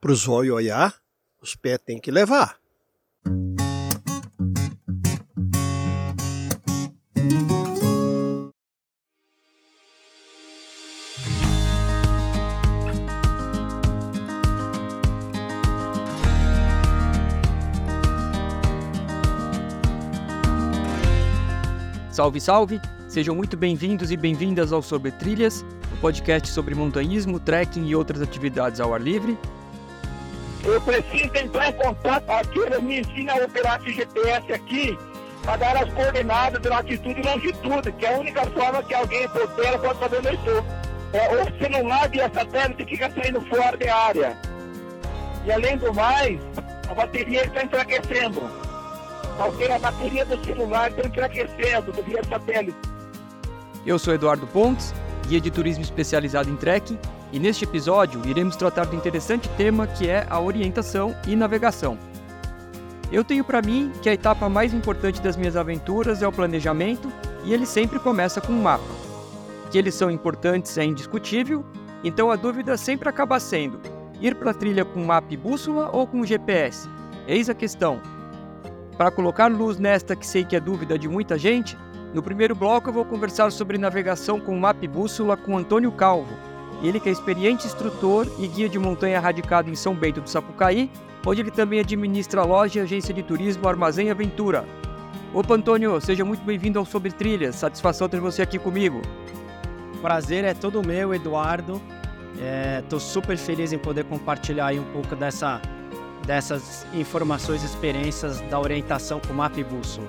Para os olhos olhar, os pés tem que levar. Salve, salve! Sejam muito bem-vindos e bem-vindas ao Sobre Trilhas, um podcast sobre montanhismo, trekking e outras atividades ao ar livre. Eu preciso entrar em contato, aqui eles me ensinam a operar esse GPS aqui para dar as coordenadas de latitude e longitude, que é a única forma que alguém por terra pode saber onde eu estou. É, o celular e a satélite fica saindo fora da área. E além do mais, a bateria está enfraquecendo. Porque a bateria do celular está enfraquecendo do via satélite. Eu sou Eduardo Pontes, guia de turismo especializado em trekking, e neste episódio iremos tratar do interessante tema que é a orientação e navegação. Eu tenho para mim que a etapa mais importante das minhas aventuras é o planejamento e ele sempre começa com um mapa. Que eles são importantes é indiscutível, então a dúvida sempre acaba sendo: ir para a trilha com mapa e bússola ou com GPS? Eis a questão. Para colocar luz nesta que sei que é dúvida de muita gente, no primeiro bloco eu vou conversar sobre navegação com mapa e bússola com Antônio Calvo, ele que é experiente instrutor e guia de montanha radicado em São Bento do Sapucaí, onde ele também administra a loja e agência de turismo Armazém Aventura. Opa Antônio, seja muito bem-vindo ao Sobre Trilhas, satisfação ter você aqui comigo. Prazer é todo meu, Eduardo. Estou é, super feliz em poder compartilhar aí um pouco dessa dessas informações e experiências da orientação com mapa e bússola.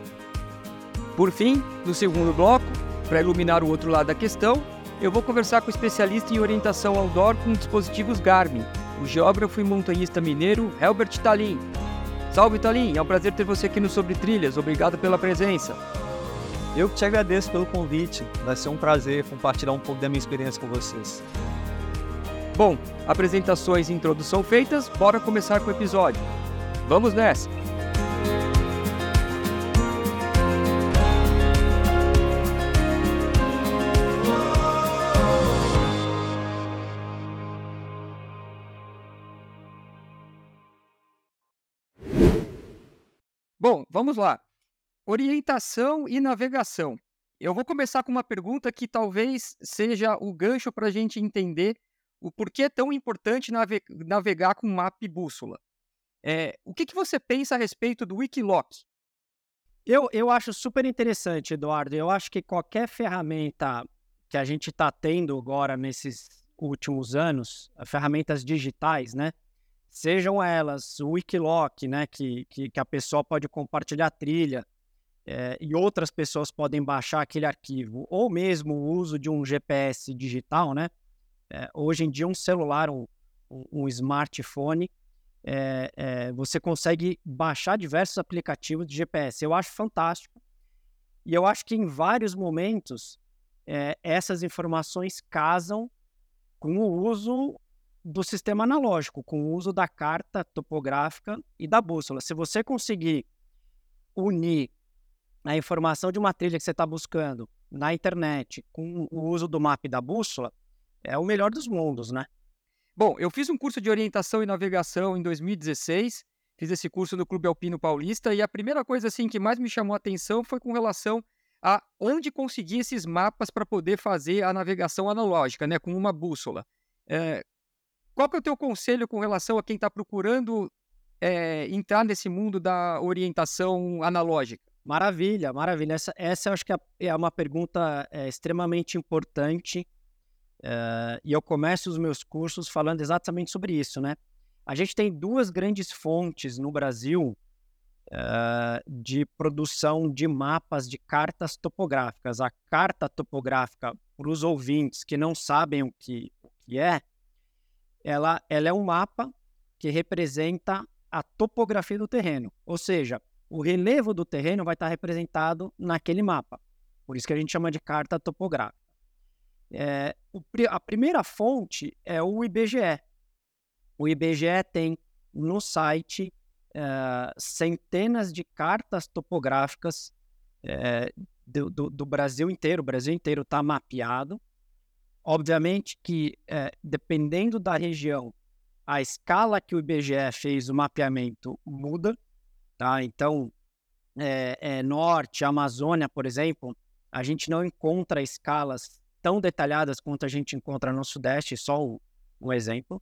Por fim, no segundo bloco, para iluminar o outro lado da questão, eu vou conversar com o especialista em orientação outdoor com dispositivos Garmin, o geógrafo e montanhista mineiro Helbert Talin. Salve Talin, é um prazer ter você aqui no Sobre Trilhas, obrigado pela presença. Eu que te agradeço pelo convite, vai ser um prazer compartilhar um pouco da minha experiência com vocês. Bom, apresentações e introdução feitas, bora começar com o episódio. Vamos nessa! Vamos lá. Orientação e navegação. Eu vou começar com uma pergunta que talvez seja o gancho para a gente entender o porquê é tão importante nave navegar com mapa e bússola. É, o que, que você pensa a respeito do Wikiloc? Eu, eu acho super interessante, Eduardo. Eu acho que qualquer ferramenta que a gente está tendo agora nesses últimos anos, ferramentas digitais, né? Sejam elas o Wikiloc, né? Que, que, que a pessoa pode compartilhar trilha é, e outras pessoas podem baixar aquele arquivo, ou mesmo o uso de um GPS digital, né? É, hoje em dia, um celular, um, um smartphone, é, você consegue baixar diversos aplicativos de GPS. Eu acho fantástico. E eu acho que em vários momentos essas informações casam com o uso do sistema analógico, com o uso da carta topográfica e da bússola. Se você conseguir unir a informação de uma trilha que você está buscando na internet com o uso do mapa e da bússola, é o melhor dos mundos, né? Bom, eu fiz um curso de orientação e navegação em 2016, fiz esse curso no Clube Alpino Paulista e a primeira coisa assim que mais me chamou a atenção foi com relação a onde conseguir esses mapas para poder fazer a navegação analógica, né, com uma bússola. É, qual que é o teu conselho com relação a quem está procurando é, entrar nesse mundo da orientação analógica? Maravilha, maravilha. Essa, essa eu acho que é, é uma pergunta é, extremamente importante Uh, e eu começo os meus cursos falando exatamente sobre isso, né? A gente tem duas grandes fontes no Brasil de produção de mapas de cartas topográficas. A carta topográfica, para os ouvintes que não sabem o que, o que é, ela, ela é um mapa que representa a topografia do terreno, ou seja, o relevo do terreno vai estar representado naquele mapa. Por isso que a gente chama de carta topográfica. É, o, a primeira fonte é o IBGE. O IBGE tem no site é, centenas de cartas topográficas é, do, do, do, Brasil inteiro. O Brasil inteiro está mapeado. Obviamente que, dependendo da região, a escala que o IBGE fez o mapeamento muda, tá? Então, é, é, Norte, Amazônia, por exemplo, a gente não encontra escalas tão detalhadas quanto a gente encontra no Sudeste, só um, um exemplo.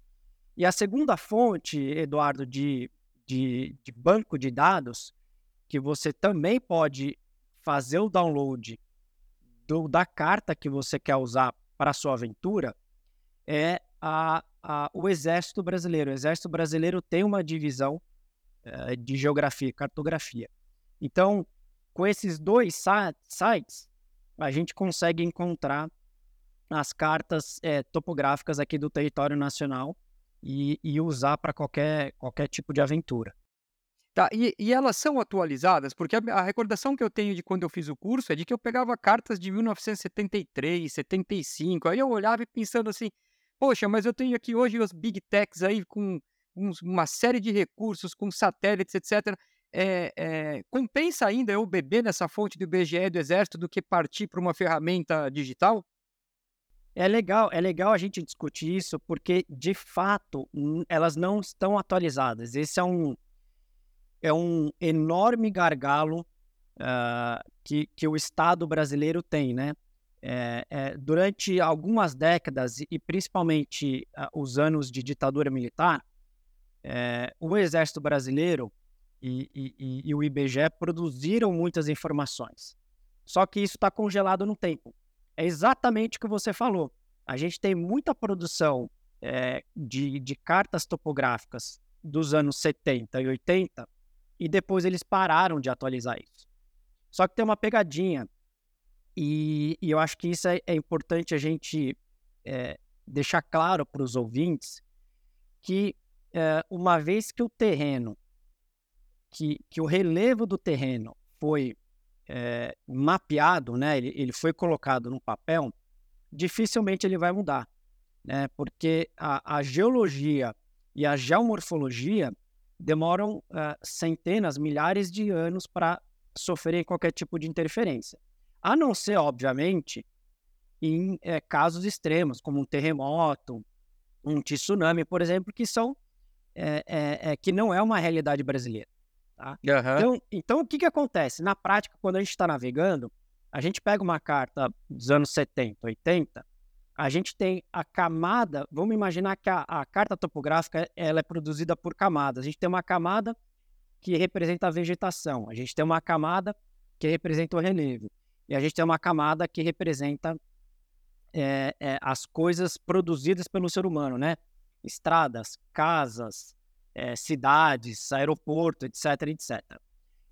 E a segunda fonte, Eduardo, de, de, de banco de dados, que você também pode fazer o download do, da carta que você quer usar para a sua aventura, é a, a, o Exército Brasileiro. O Exército Brasileiro tem uma divisão é, de geografia cartografia. Então, com esses dois sites, a gente consegue encontrar as cartas é, topográficas aqui do território nacional e, e usar para qualquer, qualquer tipo de aventura. Tá, e, e, elas são atualizadas? Porque a, a, recordação que eu tenho de quando eu fiz o curso é de que eu pegava cartas de 1973, 75, aí eu olhava e pensando assim, poxa, mas eu tenho aqui hoje os big techs aí com uma série de recursos, com satélites, etc. É, é, compensa ainda eu beber nessa fonte do IBGE do Exército do que partir para uma ferramenta digital? É legal, é legal a gente discutir isso, porque de fato elas não estão atualizadas. Esse é um, é um enorme gargalo uh, que, que o Estado brasileiro tem, né? É, é, durante algumas décadas, e principalmente uh, os anos de ditadura militar, é, o Exército Brasileiro e, e, e, o IBGE produziram muitas informações. Só que isso está congelado no tempo. É exatamente o que você falou. A gente tem muita produção é, de, de cartas topográficas dos anos 70 e 80 e depois eles pararam de atualizar isso. Só que tem uma pegadinha e, e eu acho que isso é, é importante a gente é, deixar claro para os ouvintes que é, uma vez que o terreno, que, que o relevo do terreno foi é, mapeado, né? Ele, ele foi colocado no papel, dificilmente ele vai mudar, né? Porque a, a geologia e a geomorfologia demoram uh, centenas, milhares de anos para sofrer qualquer tipo de interferência. A não ser, obviamente, em é, casos extremos, como um terremoto, um tsunami, por exemplo, que são é, é, é que não é uma realidade brasileira. Tá? Uhum. Então, então, o que, que acontece? Na prática, quando a gente está navegando, a gente pega uma carta dos anos 70, 80, a gente tem a camada, vamos imaginar que a, a carta topográfica ela é produzida por camadas. A gente tem uma camada que representa a vegetação, a gente tem uma camada que representa o relevo, e a gente tem uma camada que representa é, é, as coisas produzidas pelo ser humano, né? Estradas, casas, é, cidades, aeroporto, etc, etc.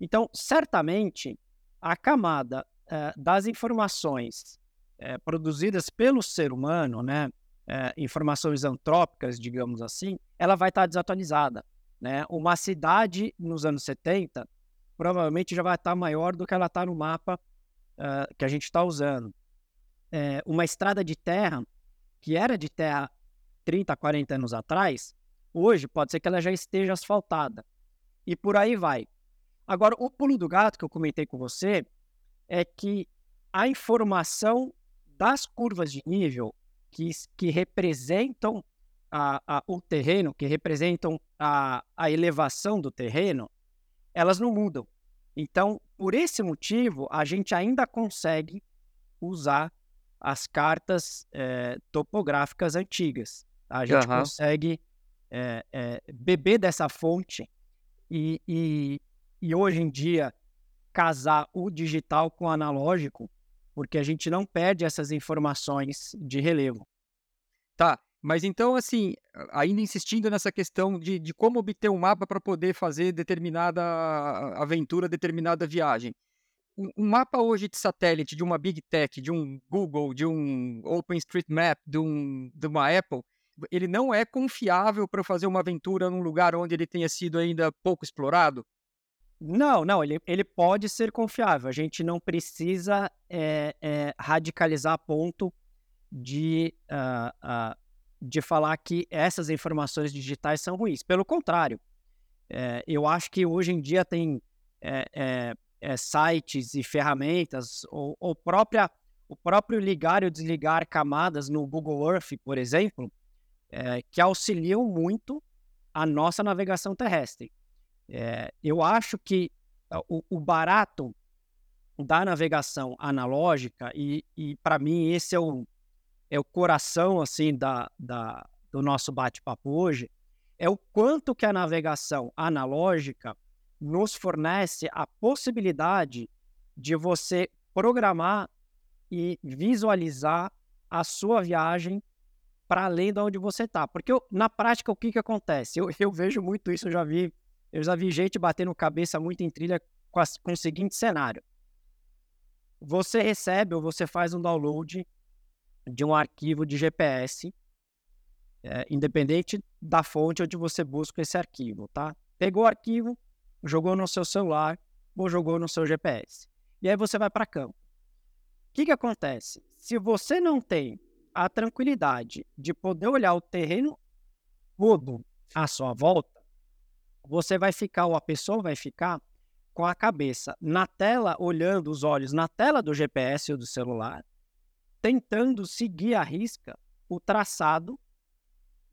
Então, certamente, a camada das informações é, produzidas pelo ser humano, né, informações antrópicas, digamos assim, ela vai estar desatualizada. Né? Uma cidade nos anos 70 provavelmente já vai estar maior do que ela está no mapa que a gente está usando. uma estrada de terra, que era de terra 30, 40 anos atrás, Hoje pode ser que ela já esteja asfaltada. E por aí vai. Agora, o pulo do gato que eu comentei com você é que a informação das curvas de nível que, que representam a, a, o terreno, que representam a, a elevação do terreno, elas não mudam. Então, por esse motivo, a gente ainda consegue usar as cartas é, topográficas antigas. A gente uhum. consegue é, é, beber dessa fonte e, e, e hoje em dia casar o digital com o analógico, porque a gente não perde essas informações de relevo. Tá, mas então, assim, ainda insistindo nessa questão de, de como obter um mapa para poder fazer determinada aventura, determinada viagem. Um, mapa hoje de satélite de uma Big Tech, de um Google, de um OpenStreetMap, de, um, de uma Apple, ele não é confiável para fazer uma aventura num lugar onde ele tenha sido ainda pouco explorado? Não, não, ele, ele pode ser confiável. A gente não precisa é, é, radicalizar a ponto de, uh, uh, de falar que essas informações digitais são ruins. Pelo contrário, é, eu acho que hoje em dia tem sites e ferramentas, ou, ou própria, o próprio ligar e desligar camadas no Google Earth, por exemplo, que auxiliam muito a nossa navegação terrestre. É, eu acho que o, o, barato da navegação analógica, e, e para mim esse é o, é o coração assim da, da, do nosso bate-papo hoje, é o quanto que a navegação analógica nos fornece a possibilidade de você programar e visualizar a sua viagem para além de onde você está. Porque eu, na prática, o que, que acontece? Eu, eu vejo muito isso, eu já vi, eu já vi gente batendo cabeça muito em trilha com, a, com o seguinte cenário. Você recebe ou você faz um download de um arquivo de GPS, é, independente da fonte onde você busca esse arquivo, tá? Pegou o arquivo, jogou no seu celular ou jogou no seu GPS. E aí você vai para campo. O que, que acontece? Se você não tem a tranquilidade de poder olhar o terreno todo à sua volta, você vai ficar, ou a pessoa vai ficar, com a cabeça na tela, olhando os olhos na tela do GPS ou do celular, tentando seguir à risca o traçado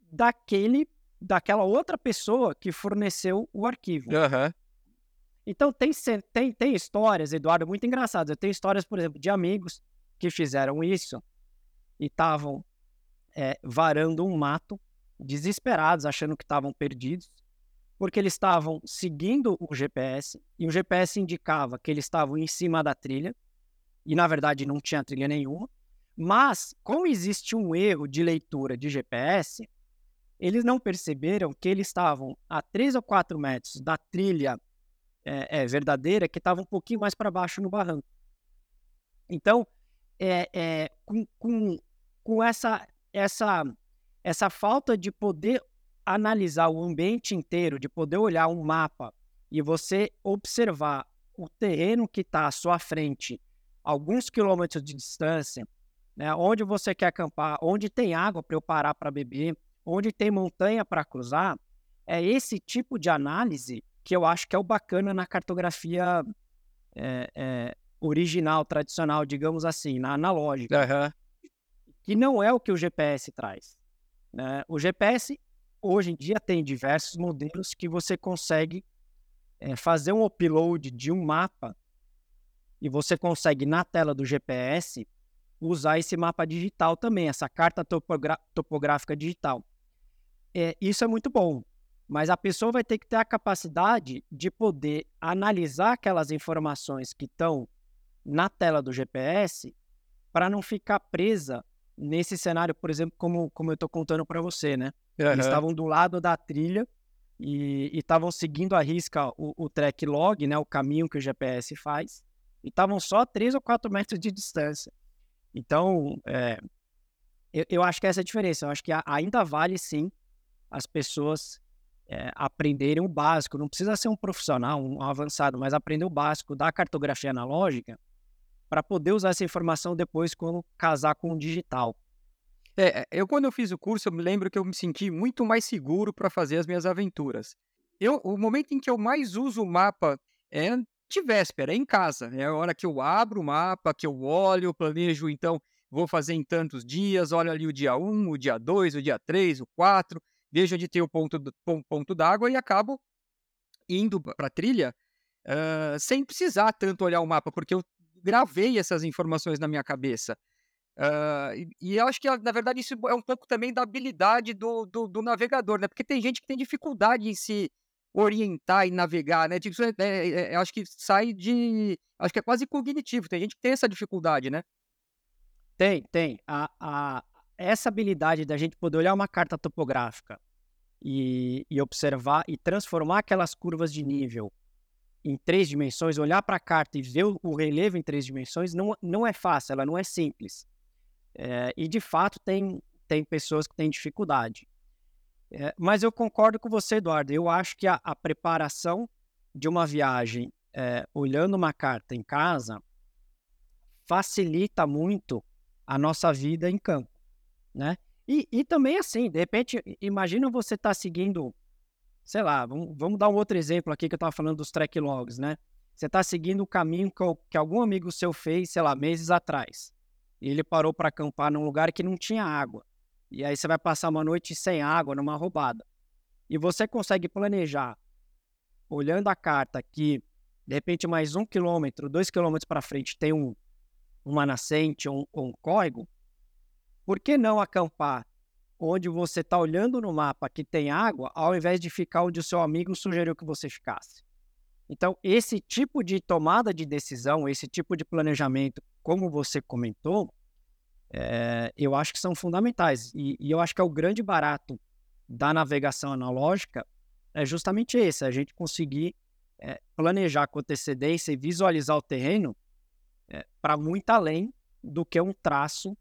daquele, daquela outra pessoa que forneceu o arquivo. Uhum. Então tem, tem, tem histórias, Eduardo, muito engraçadas. Eu tenho histórias, por exemplo, de amigos que fizeram isso e estavam é, varando um mato, desesperados, achando que estavam perdidos, porque eles estavam seguindo o GPS e o GPS indicava que eles estavam em cima da trilha e na verdade não tinha trilha nenhuma. Mas, como existe um erro de leitura de GPS, eles não perceberam que eles estavam a 3 ou 4 metros da trilha é, é, verdadeira, que estava um pouquinho mais para baixo no barranco. Então, é, é, com, com, com essa, essa, essa falta de poder analisar o ambiente inteiro, de poder olhar um mapa e você observar o terreno que está à sua frente, alguns quilômetros de distância, né, onde você quer acampar, onde tem água para eu parar para beber, onde tem montanha para cruzar, é esse tipo de análise que eu acho que é o bacana na cartografia é, é, original, tradicional, digamos assim, na analógica. Uhum. Que não é o que o GPS traz. Né? O GPS, hoje em dia, tem diversos modelos que você consegue é, fazer um upload de um mapa e você consegue, na tela do GPS, usar esse mapa digital também, essa carta topográfica digital. É, isso é muito bom, mas a pessoa vai ter que ter a capacidade de poder analisar aquelas informações que estão na tela do GPS para não ficar presa nesse cenário, por exemplo, como, como eu estou contando para você, né? Uhum. Eles estavam do lado da trilha e estavam seguindo a risca o, o track log, né? O caminho que o GPS faz, e estavam só a 3 ou 4 metros de distância. Então, é, eu, eu, acho que essa é a diferença. Eu acho que ainda vale sim as pessoas é, aprenderem o básico. Não precisa ser um profissional, um avançado, mas aprender o básico da cartografia analógica para poder usar essa informação depois quando casar com o digital. É, é, eu quando eu fiz o curso, eu me lembro que eu me senti muito mais seguro para fazer as minhas aventuras. Eu, o momento em que eu mais uso o mapa é de véspera, é em casa. É a hora que eu abro o mapa, que eu olho, planejo, então, vou fazer em tantos dias, olho ali o dia 1, o dia 2, o dia 3, o 4, vejo onde tem o ponto, ponto d'água e acabo indo para a trilha uh, sem precisar tanto olhar o mapa, porque eu gravei essas informações na minha cabeça. Uh, e, e, eu acho que, na verdade, isso é um pouco também da habilidade do, do, do, navegador, né? Porque tem gente que tem dificuldade em se orientar e navegar, né? Tipo, é, é, é, acho que sai de. Acho que é quase cognitivo. Tem gente que tem essa dificuldade, né? Tem, tem. A, a, essa habilidade da gente poder olhar uma carta topográfica e, e observar e transformar aquelas curvas de nível em três dimensões, olhar para a carta e ver o, relevo em três dimensões, não, não é fácil, ela não é simples. É, e de fato tem, tem pessoas que têm dificuldade. É, mas eu concordo com você, Eduardo. Eu acho que a, a preparação de uma viagem é, olhando uma carta em casa facilita muito a nossa vida em campo, né? E, e também assim, de repente, imagina você estar tá seguindo, sei lá, vamos, vamos, dar um outro exemplo aqui que eu estava falando dos track logs, né? Você está seguindo o caminho que, que, algum amigo seu fez, sei lá, meses atrás. E ele parou para acampar num lugar que não tinha água. E aí você vai passar uma noite sem água, numa roubada. e você consegue planejar, olhando a carta, que de repente mais um quilômetro, dois quilômetros para frente tem um, uma nascente ou um, um córrego, por que não acampar onde você está olhando no mapa que tem água, ao invés de ficar onde o seu amigo sugeriu que você ficasse? Então, esse tipo de tomada de decisão, esse tipo de planejamento, como você comentou, é, eu acho que são fundamentais. E, e, eu acho que é o grande barato da navegação analógica é justamente esse, a gente conseguir é, planejar com antecedência e visualizar o terreno é, para muito além do que um traço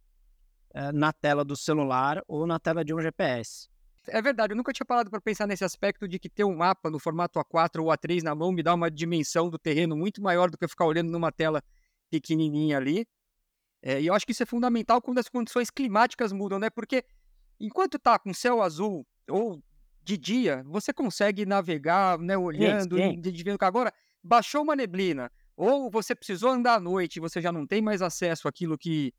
na tela do celular ou na tela de um GPS. É verdade, eu nunca tinha parado para pensar nesse aspecto de que ter um mapa no formato A4 ou A3 na mão me dá uma dimensão do terreno muito maior do que eu ficar olhando numa tela pequenininha ali. É, e eu acho que isso é fundamental quando as condições climáticas mudam, né? Porque enquanto tá com céu azul ou de dia, você consegue navegar, né, olhando, vendo que agora baixou uma neblina, ou você precisou andar à noite, você já não tem mais acesso àquilo que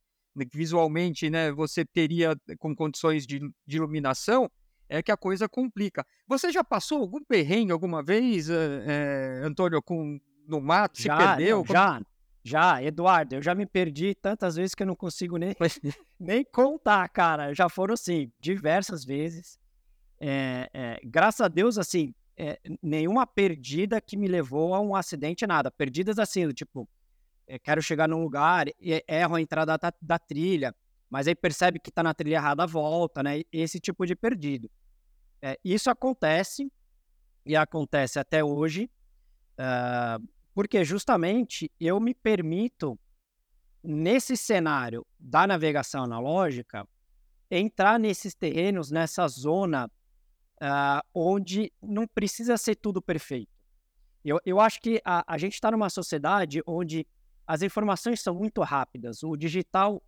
visualmente, né, você teria com condições de, de iluminação, é que a coisa complica. Você já passou algum perrengue alguma vez, é, Antônio, com, no mato? Já, se perdeu? Não, já, já, Eduardo, eu já me perdi tantas vezes que eu não consigo nem, nem contar, cara. Já foram, sim, diversas vezes. É, é, graças a Deus, assim, é, nenhuma perdida que me levou a um acidente, nada. Perdidas assim, tipo, quero chegar num lugar, erro a entrada da, da trilha, mas aí percebe que está na trilha errada, volta, né? Esse tipo de perdido. É, isso acontece, e acontece até hoje, uh, porque justamente eu me permito, nesse cenário da navegação analógica, entrar nesses terrenos, nessa zona uh, onde não precisa ser tudo perfeito. Eu, eu acho que a, a gente está numa sociedade onde as informações são muito rápidas. O digital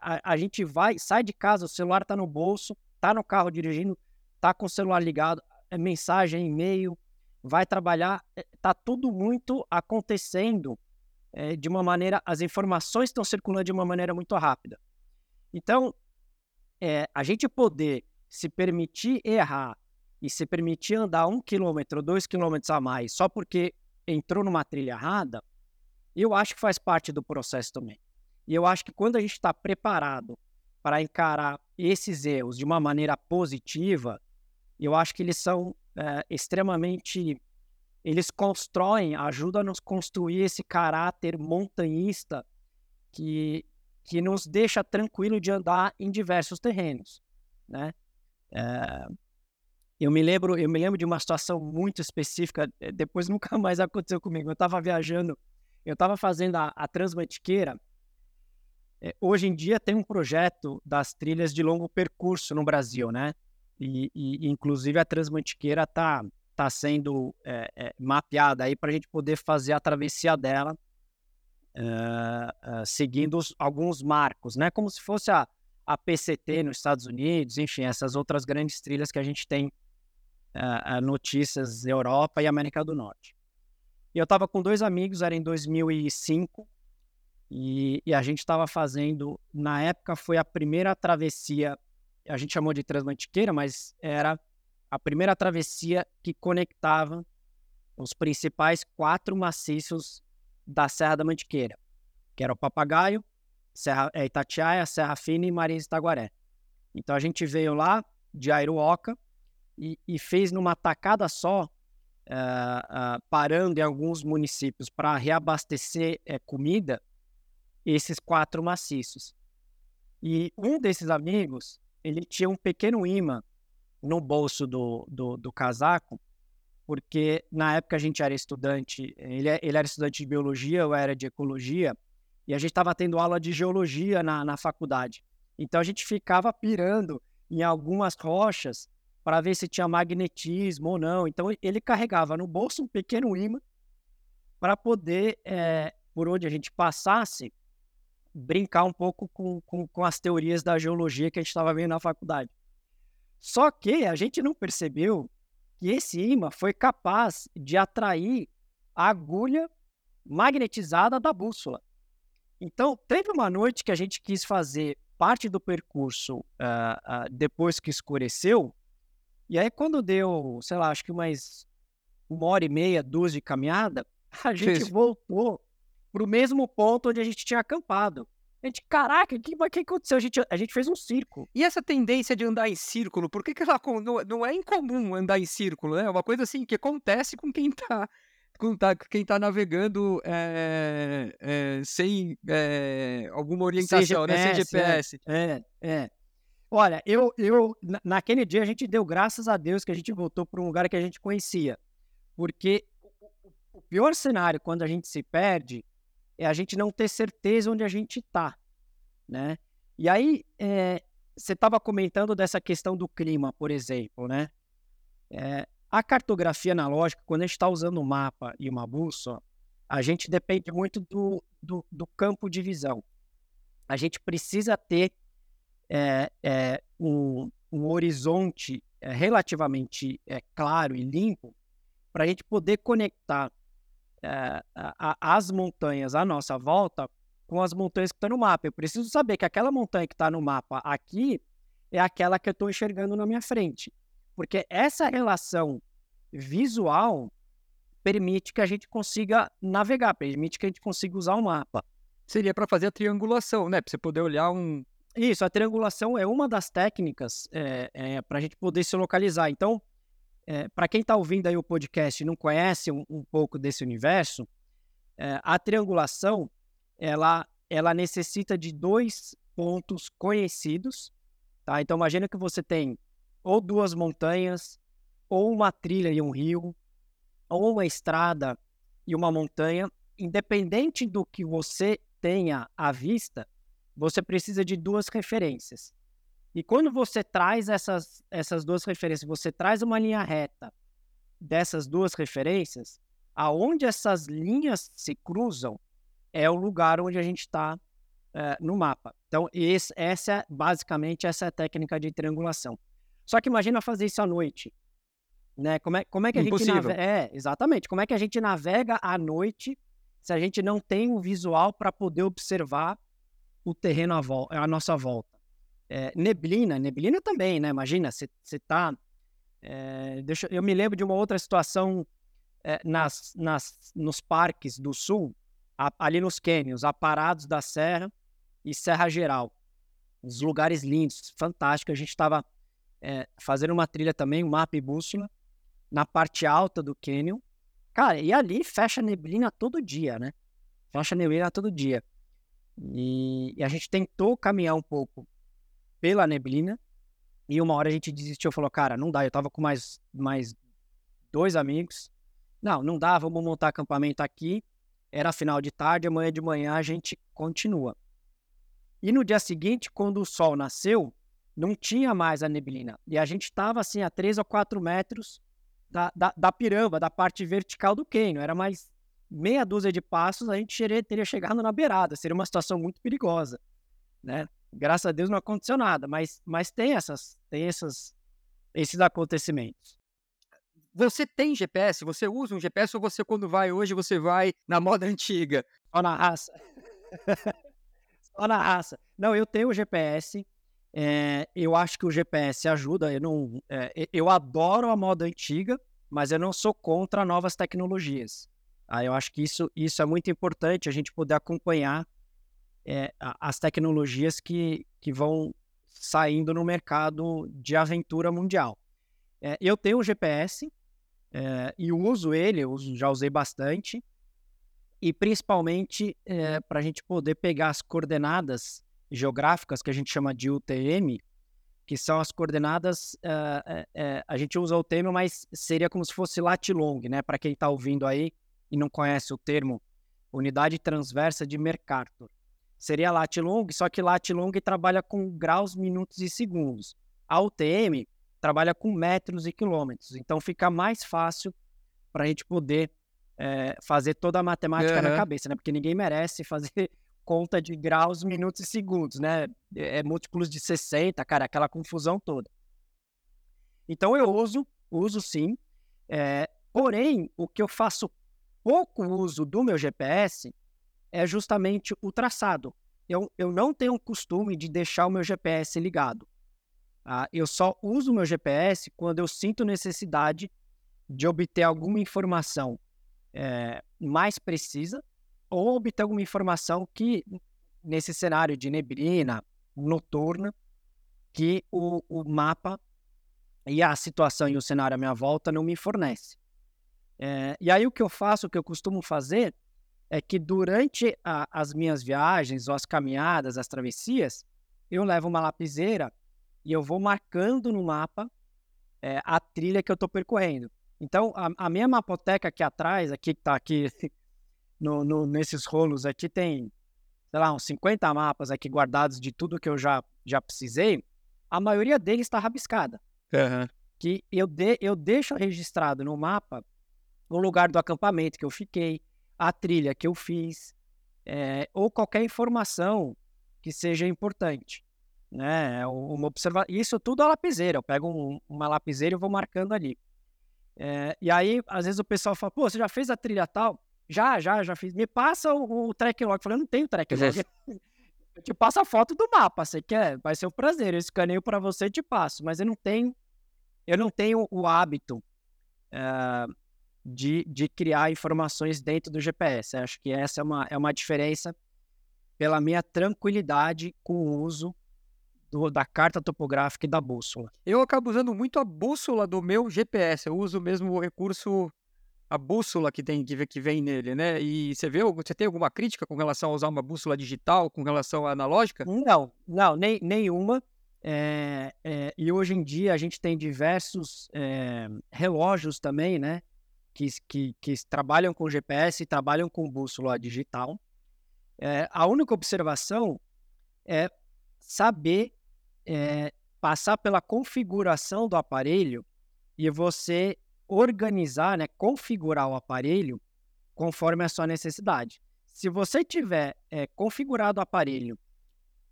a, a gente vai, sai de casa, o celular está no bolso, está no carro dirigindo, está com o celular ligado, é mensagem, e-mail, vai trabalhar, é, tudo muito acontecendo é, de uma maneira, as informações estão circulando de uma maneira muito rápida. Então, é, a gente poder se permitir errar e se permitir andar um quilômetro, dois quilômetros a mais só porque entrou numa trilha errada, eu acho que faz parte do processo também. E eu acho que quando a gente está preparado para encarar esses erros de uma maneira positiva, eu acho que eles são é, extremamente. Eles constroem, ajudam a nos construir esse caráter montanhista que, que nos deixa tranquilo de andar em diversos terrenos, né? É, eu me lembro, eu me lembro de uma situação muito específica. Eh, depois nunca mais aconteceu comigo. Eu estava viajando, eu estava fazendo a, a Transmantiqueira é, hoje em dia tem um projeto das trilhas de longo percurso no Brasil, né? E, e inclusive a Transmantiqueira está tá sendo é, é, mapeada aí para a gente poder fazer a travessia dela, seguindo os, alguns marcos, né? Como se fosse a, a PCT nos Estados Unidos, enfim, essas outras grandes trilhas que a gente tem notícias Europa e América do Norte. E eu estava com dois amigos, era em 2005, e, e a gente estava fazendo, na época foi a primeira travessia, a gente chamou de Transmantiqueira, mas era a primeira travessia que conectava os principais quatro maciços da Serra da Mantiqueira, que era o Papagaio, Serra, é, Itatiaia, Serra Fina e Marins Itaguaré. Então a gente veio lá de Airuoca e, e fez numa tacada só, uh, uh, parando em alguns municípios para reabastecer uh, comida, esses quatro maciços. E um desses amigos, ele tinha um pequeno imã no bolso do, do, do casaco, porque na época a gente era estudante, ele, é, ele era estudante de biologia, eu era de ecologia, e a gente estava tendo aula de geologia na, na faculdade. Então a gente ficava pirando em algumas rochas para ver se tinha magnetismo ou não. Então ele carregava no bolso um pequeno imã para poder, é, por onde a gente passasse, brincar um pouco com, com, com as teorias da geologia que a gente estava vendo na faculdade. Só que a gente não percebeu que esse imã foi capaz de atrair a agulha magnetizada da bússola. Então, teve uma noite que a gente quis fazer parte do percurso uh, uh, depois que escureceu, E aí, quando deu, sei lá, acho que mais uma hora e meia, duas de caminhada, a gente Fez. voltou pro mesmo ponto onde a gente tinha acampado. A gente, caraca, o que, que aconteceu? A gente, a gente fez um circo. E essa tendência de andar em círculo, por que, que ela não, não é incomum andar em círculo, né? É uma coisa assim que acontece com quem tá, com tá- quem tá navegando é, é, sem é, alguma orientação, né? Sem GPS, GPS. É, é. Olha, eu, eu na- naquele dia a gente deu graças a Deus que a gente voltou para um lugar que a gente conhecia. Porque o- o- o pior cenário quando a gente se perde é a gente não ter certeza onde a gente está, né? E aí, é, você estava comentando dessa questão do clima, por exemplo, né? É, a cartografia analógica, quando a gente está usando um mapa e uma bússola, a gente depende muito do, do, do campo de visão. A gente precisa ter é, é, um, um horizonte é, relativamente é, claro e limpo para a gente poder conectar é, a- as montanhas à nossa volta com as montanhas que estão no mapa. Eu preciso saber que aquela montanha que está no mapa aqui é aquela que eu estou enxergando na minha frente. Porque essa relação visual permite que a gente consiga navegar, permite que a gente consiga usar o mapa. Seria para fazer a triangulação, né? Para você poder olhar um. Isso, a triangulação é uma das técnicas para a gente poder se localizar. Então, para quem está ouvindo aí o podcast e não conhece um, um pouco desse universo, é, a triangulação ela, ela necessita de dois pontos conhecidos. Tá? Então, imagina que você tem ou duas montanhas, ou uma trilha e um rio, ou uma estrada e uma montanha. Independente do que você tenha à vista, você precisa de duas referências. E quando você traz essas, essas duas referências, você traz uma linha reta dessas duas referências, aonde essas linhas se cruzam é o lugar onde a gente está é, no mapa. Então, esse, essa é basicamente essa é a técnica de triangulação. Só que imagina fazer isso à noite. Né? Como, é, como é que a Impossível. gente navega? É, exatamente. Como é que a gente navega à noite se a gente não tem um visual para poder observar o terreno à, à nossa volta? É, neblina, neblina também, né? Imagina, você está. É, deixa, eu me lembro de uma outra situação é, nas, nas, nos parques do sul, a, ali nos cânions, aparados da Serra e Serra Geral. Uns lugares lindos, fantásticos. A gente estava é, fazendo uma trilha também, um mapa e bússola, na parte alta do cânion. Cara, e ali fecha neblina todo dia, né? Fecha neblina todo dia. E, e a gente tentou caminhar um pouco pela neblina. E uma hora a gente desistiu, falou, cara, não dá. Eu tava com mais, mais dois amigos. Não, não dá, vamos montar acampamento aqui. Era final de tarde, amanhã de manhã a gente continua. E no dia seguinte, quando o sol nasceu, não tinha mais a neblina. E a gente estava assim a 3 ou 4 metros da, da, da piramba, da parte vertical do cânion. Era mais meia dúzia de passos, a gente teria chegado na beirada. Seria uma situação muito perigosa, né? Graças a Deus não aconteceu nada, mas, mas tem, essas, tem essas, esses acontecimentos. Você tem GPS? Você usa um GPS ou você, quando vai hoje, você vai na moda antiga? Só na raça. Só na raça. Não, eu tenho o GPS. É, eu acho que o GPS ajuda. Eu, não, é, eu adoro a moda antiga, mas eu não sou contra novas tecnologias. Ah, eu acho que isso, isso é muito importante, a gente poder acompanhar é, as tecnologias que, que vão saindo no mercado de aventura mundial. É, eu tenho o GPS é, e uso ele, já usei bastante, e principalmente para a gente poder pegar as coordenadas geográficas que a gente chama de UTM, que são as coordenadas, é, a gente usa o termo, mas seria como se fosse lat long, né? Para quem está ouvindo aí e não conhece o termo, unidade transversa de Mercator. Seria lat long, só que lat long trabalha com graus, minutos e segundos. A UTM trabalha com metros e quilômetros, então fica mais fácil para a gente poder é, fazer toda a matemática uhum. na cabeça, né? Porque ninguém merece fazer conta de graus, minutos e segundos, né? É múltiplos de 60, cara, aquela confusão toda. Então eu uso, uso sim. É, porém, o que eu faço pouco uso do meu GPS é justamente o traçado. Eu, eu não tenho o costume de deixar o meu GPS ligado. Ah, eu só uso o meu GPS quando eu sinto necessidade de obter alguma informação é, mais precisa ou obter alguma informação que, nesse cenário de neblina noturna, que o, o mapa e a situação e o cenário à minha volta não me fornece. É, e aí o que eu faço, o que eu costumo fazer, é que durante a, as minhas viagens, ou as caminhadas, as travessias, eu levo uma lapiseira e eu vou marcando no mapa é, a trilha que eu estou percorrendo. Então, a, a, minha mapoteca aqui atrás, aqui que está aqui no, no, nesses rolos aqui, tem, sei lá, uns 50 mapas aqui guardados de tudo que eu já, já precisei. A maioria deles está rabiscada. Uhum. Que eu, de, eu deixo registrado no mapa o lugar do acampamento que eu fiquei, a trilha que eu fiz, é, ou qualquer informação que seja importante né? É uma observa... Isso tudo é lapiseira. Eu pego um, uma lapiseira e vou marcando ali. É, e aí, às vezes o pessoal fala, pô, você já fez a trilha tal? Já, já, já fiz. Me passa o, o track log. Eu falei, eu não tenho track log. eu te passo a foto do mapa, você quer? Vai ser um prazer. Eu escaneio para você e te passo. Mas eu não tenho, eu não tenho o hábito é, de, de criar informações dentro do GPS. Eu acho que essa é uma, é uma diferença pela minha tranquilidade com o uso do, da carta topográfica e da bússola. Eu acabo usando muito a bússola do meu GPS. Eu uso mesmo o recurso, a bússola que tem que, que vem nele, né? E você vê, você tem alguma crítica com relação a usar uma bússola digital, com relação à analógica? Não, não, nem, nenhuma. É, é, e hoje em dia a gente tem diversos é, relógios também, né? Que, que, que, trabalham com GPS e trabalham com bússola digital. É, a única observação é saber é, passar pela configuração do aparelho e você organizar, né, configurar o aparelho conforme a sua necessidade. Se você tiver é, configurado o aparelho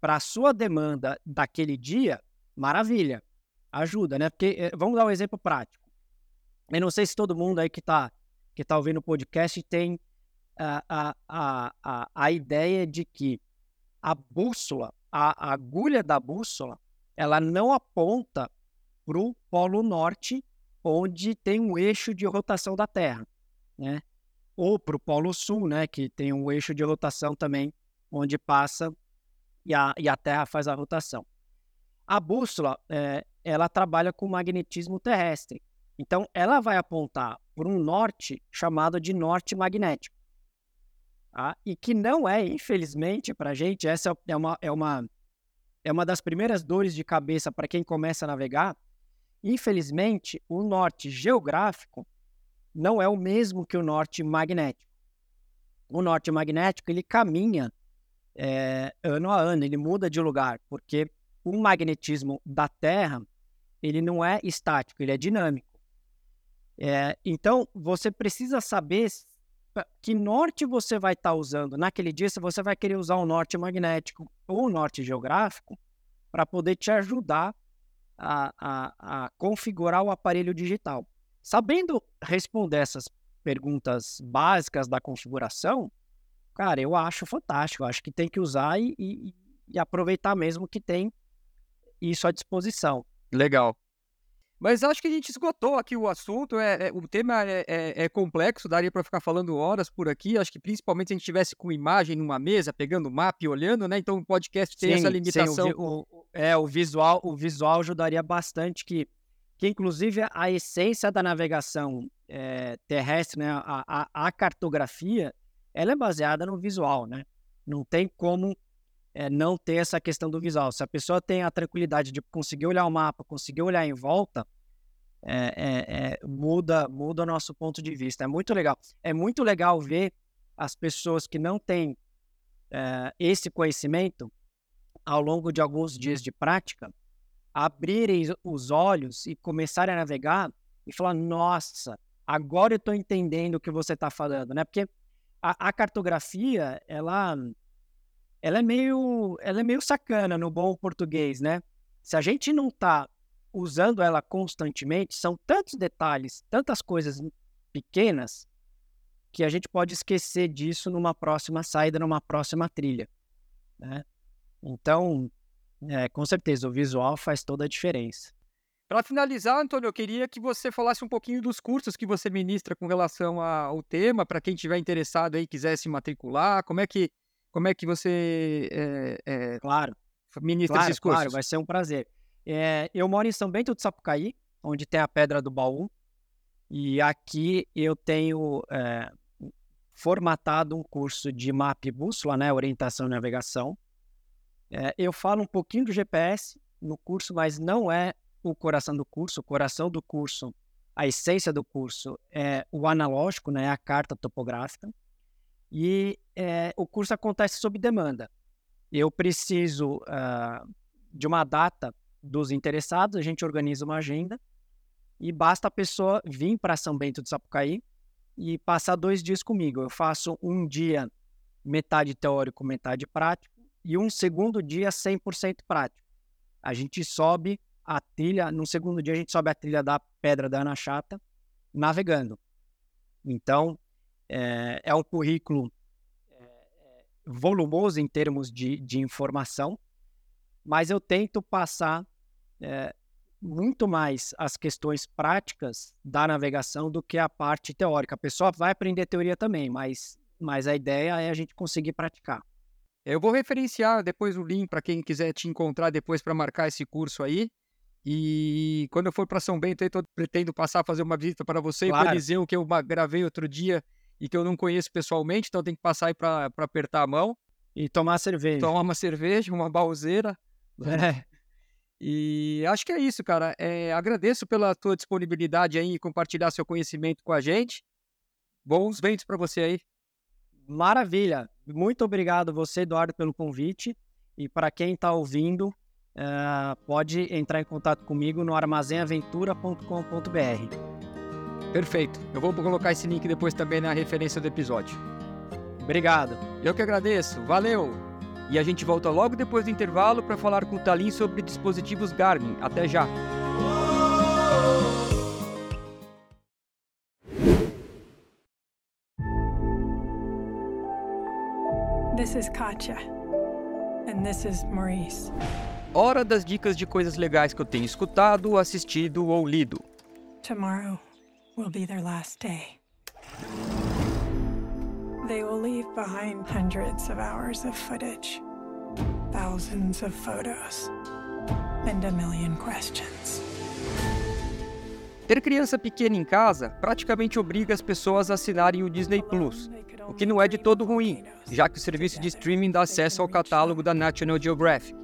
para a sua demanda daquele dia, maravilha, ajuda, né? Porque é, vamos dar um exemplo prático. Eu não sei se todo mundo aí que está que tá ouvindo o podcast tem a, a, a, a, a ideia de que a bússola a agulha da bússola ela não aponta para o polo norte, onde tem um eixo de rotação da Terra, né? Ou para o polo sul, né? Que tem um eixo de rotação também, onde passa e a, e a Terra faz a rotação. A bússola, é, ela trabalha com magnetismo terrestre. Então, ela vai apontar para um norte chamado de norte magnético. Tá? E que não é, infelizmente, para a gente, essa é uma, é, uma, é uma das primeiras dores de cabeça para quem começa a navegar. Infelizmente, o norte geográfico não é o mesmo que o norte magnético. O norte magnético ele caminha é, ano a ano, ele muda de lugar, porque o magnetismo da Terra ele não é estático, ele é dinâmico. É, então, você precisa saber que norte você vai estar tá usando naquele dia, se você vai querer usar o norte magnético ou o norte geográfico, para poder te ajudar a, a, a, configurar o aparelho digital. Sabendo responder essas perguntas básicas da configuração, cara, eu acho fantástico. Eu acho que tem que usar e, e, e aproveitar mesmo que tem isso à disposição. Legal. Mas acho que a gente esgotou aqui o assunto. É, é o tema é, é, é complexo, daria para ficar falando horas por aqui. Acho que principalmente se a gente tivesse com imagem numa mesa, pegando o mapa e olhando, né? Então o podcast tem sim, essa limitação. Sim, o, o, é, o visual, o visual ajudaria bastante, que, que inclusive a essência da navegação é, terrestre, né? A, a, a, cartografia, ela é baseada no visual, né? Não tem como é, não ter essa questão do visual. Se a pessoa tem a tranquilidade de conseguir olhar o mapa, conseguir olhar em volta, é, é, é, muda, muda o nosso ponto de vista. É muito legal. É muito legal ver as pessoas que não têm é, esse conhecimento, ao longo de alguns dias de prática, abrirem os olhos e começarem a navegar e falar: nossa, agora eu estou entendendo o que você está falando, né? Porque a, a cartografia, ela ela é meio, ela é meio sacana no bom português, né? Se a gente não está usando ela constantemente, são tantos detalhes, tantas coisas pequenas, que a gente pode esquecer disso numa próxima saída, numa próxima trilha. Né? Então, É, com certeza, o visual faz toda a diferença. Para finalizar, Antônio, eu queria que você falasse um pouquinho dos cursos que você ministra com relação ao tema, para quem estiver interessado aí quiser se matricular, como é que, como é que você é, é, claro, ministra claro, esses cursos? Claro, vai ser um prazer. É, eu moro em São Bento do Sapucaí, onde tem a Pedra do Baú, e aqui eu tenho formatado um curso de mapa e bússola, né, orientação e navegação. Eu falo um pouquinho do GPS no curso, mas não é o coração do curso. O coração do curso, a essência do curso é o analógico, né, a carta topográfica. E é, o curso acontece sob demanda. Eu preciso uh, de uma data dos interessados, a gente organiza uma agenda e basta a pessoa vir para São Bento do Sapucaí e passar dois dias comigo. Eu faço um dia metade teórico, metade prático e um segundo dia 100% prático. A gente sobe a trilha, no segundo dia a gente sobe a trilha da Pedra da Ana Chata navegando. Então, é, é um currículo é, volumoso em termos de, de informação, mas eu tento passar é, muito mais as questões práticas da navegação do que a parte teórica. A pessoa vai aprender teoria também, mas, mas a ideia é a gente conseguir praticar. Eu vou referenciar depois o link para quem quiser te encontrar depois para marcar esse curso aí. E quando eu for para São Bento, eu pretendo passar a fazer uma visita para você claro. e para Eliseu, que eu gravei outro dia e que eu não conheço pessoalmente, então tem que passar aí para apertar a mão. E tomar cerveja. Tomar uma cerveja, uma balzeira. É. E acho que é isso, cara. É, agradeço pela tua disponibilidade aí em compartilhar seu conhecimento com a gente. Bons ventos para você aí. Maravilha. Muito obrigado você, Eduardo, pelo convite. E para quem está ouvindo, uh, pode entrar em contato comigo no armazenaventura.com.br. Perfeito. Eu vou colocar esse link depois também na referência do episódio. Obrigado. Eu que agradeço. Valeu! E a gente volta logo depois do intervalo para falar com o Talim sobre dispositivos Garmin. Até já! This is Katya. And this is Maurice. Hora das dicas de coisas legais que eu tenho escutado, assistido ou lido. Tomorrow will be their last day. They will leave behind hundreds of hours of footage, thousands of photos, and a million questions. Ter criança pequena em casa praticamente obriga as pessoas a assinarem o Disney Plus, o que não é de todo ruim, já que o serviço de streaming dá acesso ao catálogo da National Geographic.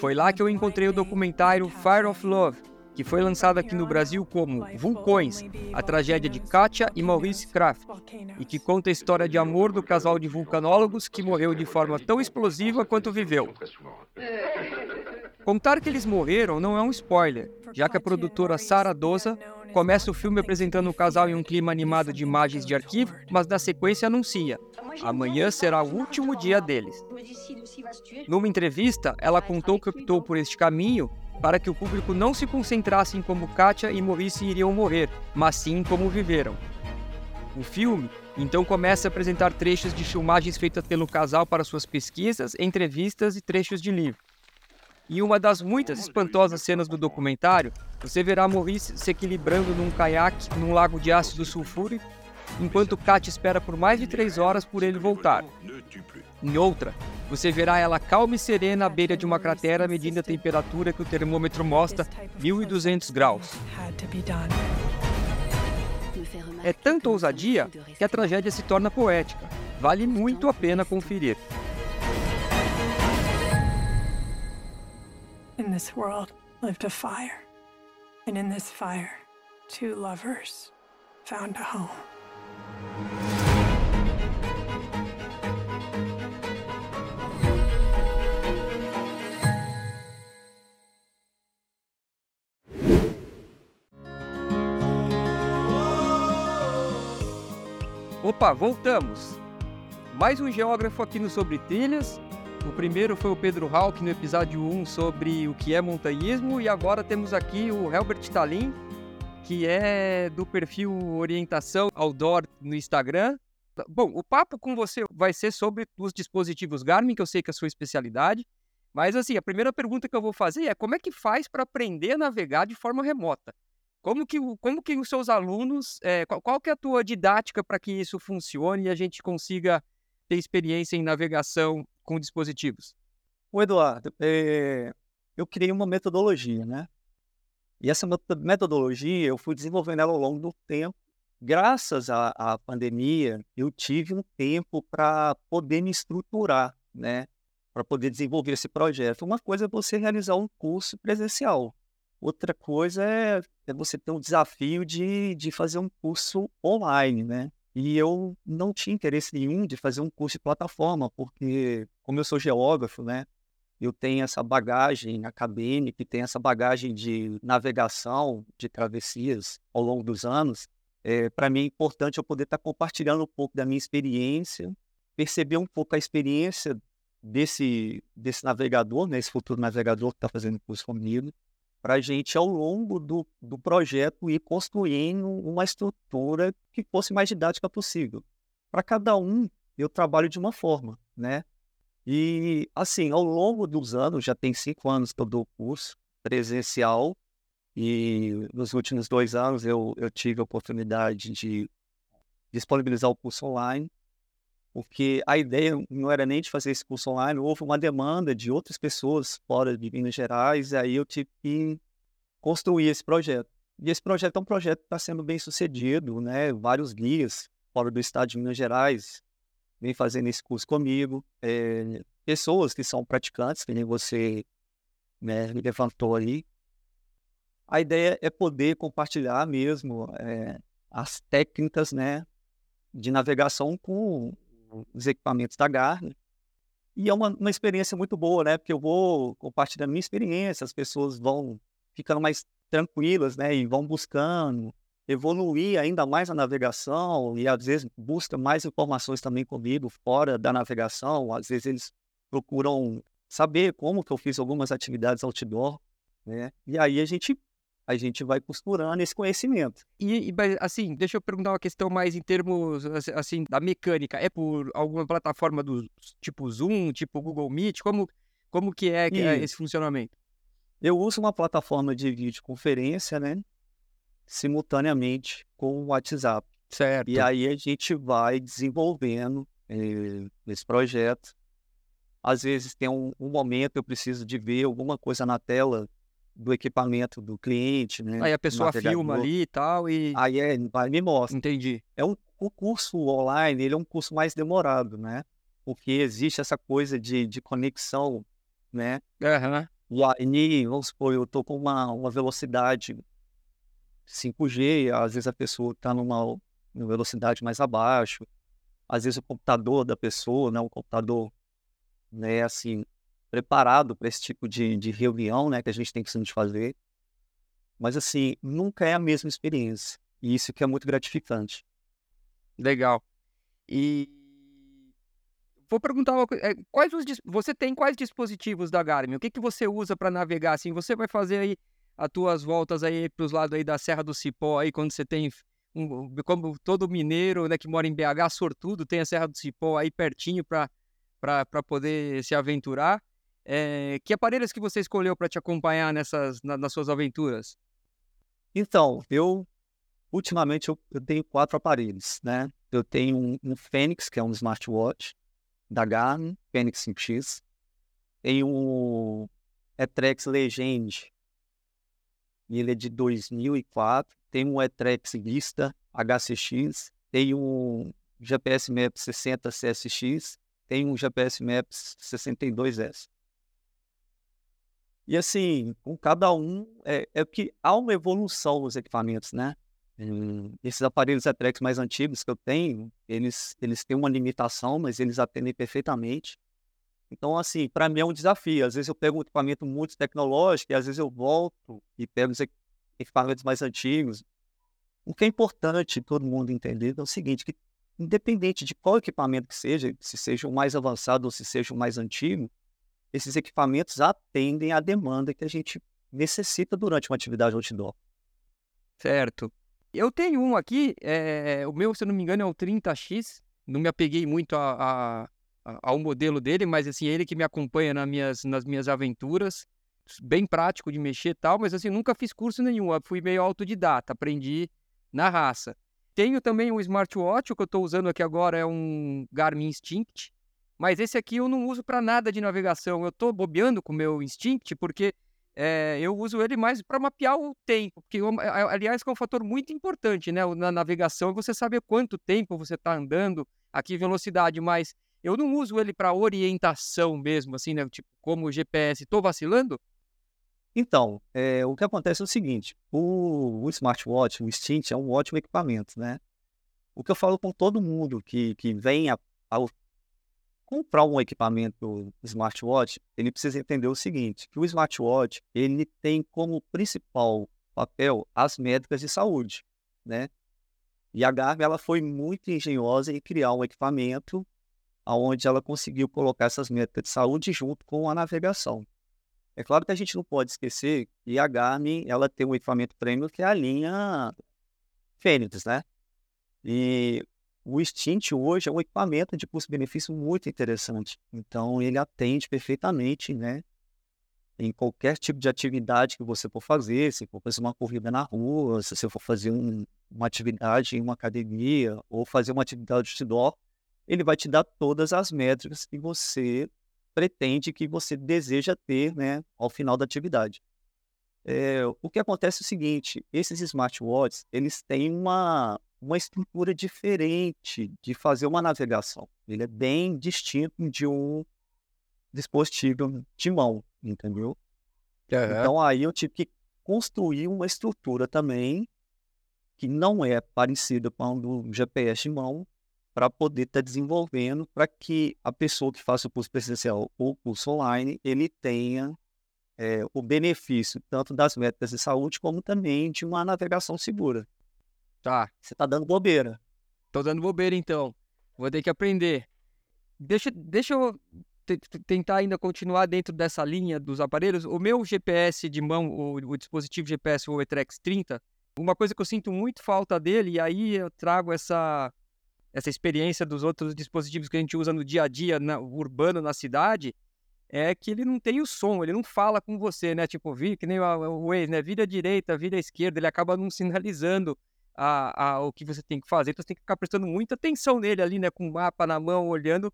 Foi lá que eu encontrei o documentário Fire of Love, que foi lançado aqui no Brasil como Vulcões, a tragédia de Katia e Maurice Kraft, e que conta a história de amor do casal de vulcanólogos que morreu de forma tão explosiva quanto viveu. Contar que eles morreram não é um spoiler, já que a produtora Sara Doza começa o filme apresentando o casal em um clima animado de imagens de arquivo, mas na sequência anuncia: amanhã será o último dia deles. Numa entrevista, ela contou que optou por este caminho para que o público não se concentrasse em como Katia e Maurice iriam morrer, mas sim como viveram. O filme então começa a apresentar trechos de filmagens feitas pelo casal para suas pesquisas, entrevistas e trechos de livro. Em uma das muitas espantosas cenas do documentário, você verá Maurice se equilibrando num caiaque num lago de ácido sulfúrico, enquanto Katia espera por mais de três horas por ele voltar. Em outra, você verá ela calma e serena à beira de uma cratera medindo a temperatura que o termômetro mostra 1200 graus. É tanta ousadia que a tragédia se torna poética. Vale muito a pena conferir. In this world lived a fire, and in this fire, two lovers found a home. Opa, voltamos! Mais um geógrafo aqui no Sobre Trilhas. O primeiro foi o Pedro Hawk no episódio 1 sobre o que é montanhismo e agora temos aqui o Helbert Stalin, que é do perfil Orientação Outdoor no Instagram. Bom, o papo com você vai ser sobre os dispositivos Garmin, que eu sei que é a sua especialidade, Mas assim, a primeira pergunta que eu vou fazer é como é que faz para aprender a navegar de forma remota? Como que, como que os seus alunos, é, qual, qual que é a tua didática para que isso funcione e a gente consiga ter experiência em navegação com dispositivos? O Eduardo, é, eu criei uma metodologia, né? E essa metodologia eu fui desenvolvendo ela ao longo do tempo. Graças à, à pandemia, eu tive um tempo para poder me estruturar, né? para poder desenvolver esse projeto. Uma coisa é você realizar um curso presencial, outra coisa é, é você ter um desafio de, de fazer um curso online, né? E eu não tinha interesse nenhum de fazer um curso de plataforma, porque, como eu sou geógrafo, né? Eu tenho essa bagagem acadêmica e tenho essa bagagem de navegação, de travessias ao longo dos anos. É, para mim é importante eu poder estar tá compartilhando um pouco da minha experiência, perceber um pouco a experiência desse, desse navegador, né, esse futuro navegador que está fazendo curso comigo, para a gente, ao longo do, do projeto, ir construindo uma estrutura que fosse mais didática possível. Para cada um, eu trabalho de uma forma, né? E, assim, ao longo dos anos, já tem cinco anos que eu dou curso presencial, e nos últimos dois anos eu, eu tive a oportunidade de disponibilizar o curso online porque a ideia não era nem de fazer esse curso online, houve uma demanda de outras pessoas fora de Minas Gerais, e aí eu tive que construir esse projeto. E esse projeto é um projeto que está sendo bem sucedido, né? Vários guias fora do estado de Minas Gerais vêm fazendo esse curso comigo. É, pessoas que são praticantes, que nem você né, me levantou ali. A ideia é poder compartilhar mesmo é, as técnicas né, de navegação com os equipamentos da Garmin. E é uma, uma experiência muito boa, né? Porque eu vou compartilhando minha experiência, as pessoas vão ficando mais tranquilas, né? E vão buscando evoluir ainda mais a navegação e às vezes busca mais informações também comigo fora da navegação. Às vezes eles procuram saber como que eu fiz algumas atividades outdoor, né? E aí a gente a gente vai costurando esse conhecimento. E, e, assim, deixa eu perguntar uma questão mais em termos assim da mecânica. É por alguma plataforma do tipo Zoom, tipo Google Meet? Como como que é, que é esse funcionamento? Eu uso uma plataforma de videoconferência, né? Simultaneamente com o WhatsApp. Certo. E aí a gente vai desenvolvendo eh, esse projeto. Às vezes tem um, um momento eu preciso de ver alguma coisa na tela do equipamento do cliente, né? Aí a pessoa filma ali e tal e... Aí é, vai me mostra. Entendi. É um, o curso online, ele é um curso mais demorado, né? Porque existe essa coisa de, de conexão, né? Uhum. E aí, vamos supor, eu tô com uma, uma velocidade 5G, às vezes a pessoa está numa, numa velocidade mais abaixo, às vezes o computador da pessoa, né? O computador, né, assim, preparado para esse tipo de, de reunião, né, que a gente tem que fazer. Mas assim, nunca é a mesma experiência. E isso que é muito gratificante. Legal. E vou perguntar uma coisa. É, quais os, você tem quais dispositivos da Garmin? O que, que você usa para navegar assim? Você vai fazer aí as tuas voltas aí para os lados aí da Serra do Cipó aí quando você tem um, como todo mineiro, né, que mora em BH, sortudo, tem a Serra do Cipó aí pertinho para poder se aventurar. É, que aparelhos que você escolheu para te acompanhar nessas, na, nas suas aventuras? Então, eu ultimamente eu, eu, tenho quatro aparelhos, né? Eu tenho um, um Fênix, que é um smartwatch da Garmin, Fênix 5X. Tenho um Etrex Legend, ele é de 2004. Tem um Etrex Vista HCX. Tem um GPS Maps 60 CSX. Tem um GPS Maps 62S. E assim, com cada um, é, é que há uma evolução nos equipamentos, né? esses aparelhos Etrex mais antigos que eu tenho, eles, eles têm uma limitação, mas eles atendem perfeitamente. Então, assim, para mim é um desafio. Às vezes eu pego um equipamento muito tecnológico e às vezes eu volto e pego os equipamentos mais antigos. O que é importante todo mundo entender é o seguinte, que independente de qual equipamento que seja, se seja o mais avançado ou se seja o mais antigo, esses equipamentos atendem à demanda que a gente necessita durante uma atividade outdoor. Certo. Eu tenho um aqui, é, o meu, se eu não me engano, é o 30X. Não me apeguei muito a, a, ao modelo dele, mas assim, ele que me acompanha nas minhas, nas minhas aventuras, bem prático de mexer e tal, mas assim, nunca fiz curso nenhum, fui meio autodidata, aprendi na raça. Tenho também um smartwatch, o que eu estou usando aqui agora é um Garmin Instinct, mas esse aqui eu não uso para nada de navegação. Eu estou bobeando com o meu Instinct porque é, eu uso ele mais para mapear o tempo, porque aliás é um fator muito importante, né? Na navegação você saber quanto tempo você está andando, aqui velocidade, mas eu não uso ele para orientação mesmo, assim, né? Tipo, como o GPS. Estou vacilando? Então, é, o que acontece é o seguinte: o, o, smartwatch, o Instinct, é um ótimo equipamento, né? O que eu falo com todo mundo que, que vem a, ao comprar um equipamento smartwatch, ele precisa entender o seguinte: que o smartwatch ele tem como principal papel as métricas de saúde, né? E a Garmin ela foi muito engenhosa em criar um equipamento onde ela conseguiu colocar essas métricas de saúde junto com a navegação. É claro que a gente não pode esquecer que a Garmin ela tem um equipamento premium que é a linha Fênix, né? E o Stint hoje é um equipamento de custo-benefício muito interessante. Então ele atende perfeitamente, né? Em qualquer tipo de atividade que você for fazer, se for fazer uma corrida na rua, se você for fazer um, uma atividade em uma academia ou fazer uma atividade de outdoor, ele vai te dar todas as métricas que você pretende, que você deseja ter né, ao final da atividade. É, o que acontece é o seguinte, esses smartwatches, eles têm uma, uma estrutura diferente de fazer uma navegação. Ele é bem distinto de um dispositivo de mão, entendeu? Uhum. Então aí eu tive que construir uma estrutura também que não é parecida com o GPS de mão, para poder estar tá desenvolvendo, para que a pessoa que faça o curso presencial ou o curso online, ele tenha é, o benefício tanto das métricas de saúde, como também de uma navegação segura. Tá. Você está dando bobeira. Tô dando bobeira, então. Vou ter que aprender. Deixa, deixa eu tentar ainda continuar dentro dessa linha dos aparelhos. O meu GPS de mão, o, o dispositivo GPS, o Etrex 30, uma coisa que eu sinto muito falta dele, e aí eu trago essa essa experiência dos outros dispositivos que a gente usa no dia a dia na, urbano na cidade, é que ele não tem o som, ele não fala com você, né? Tipo, vi, que nem o, Waze, né? Vira direita, vira esquerda, ele acaba não sinalizando a, a, o que você tem que fazer, então você tem que ficar prestando muita atenção nele ali, né? Com o mapa na mão, olhando,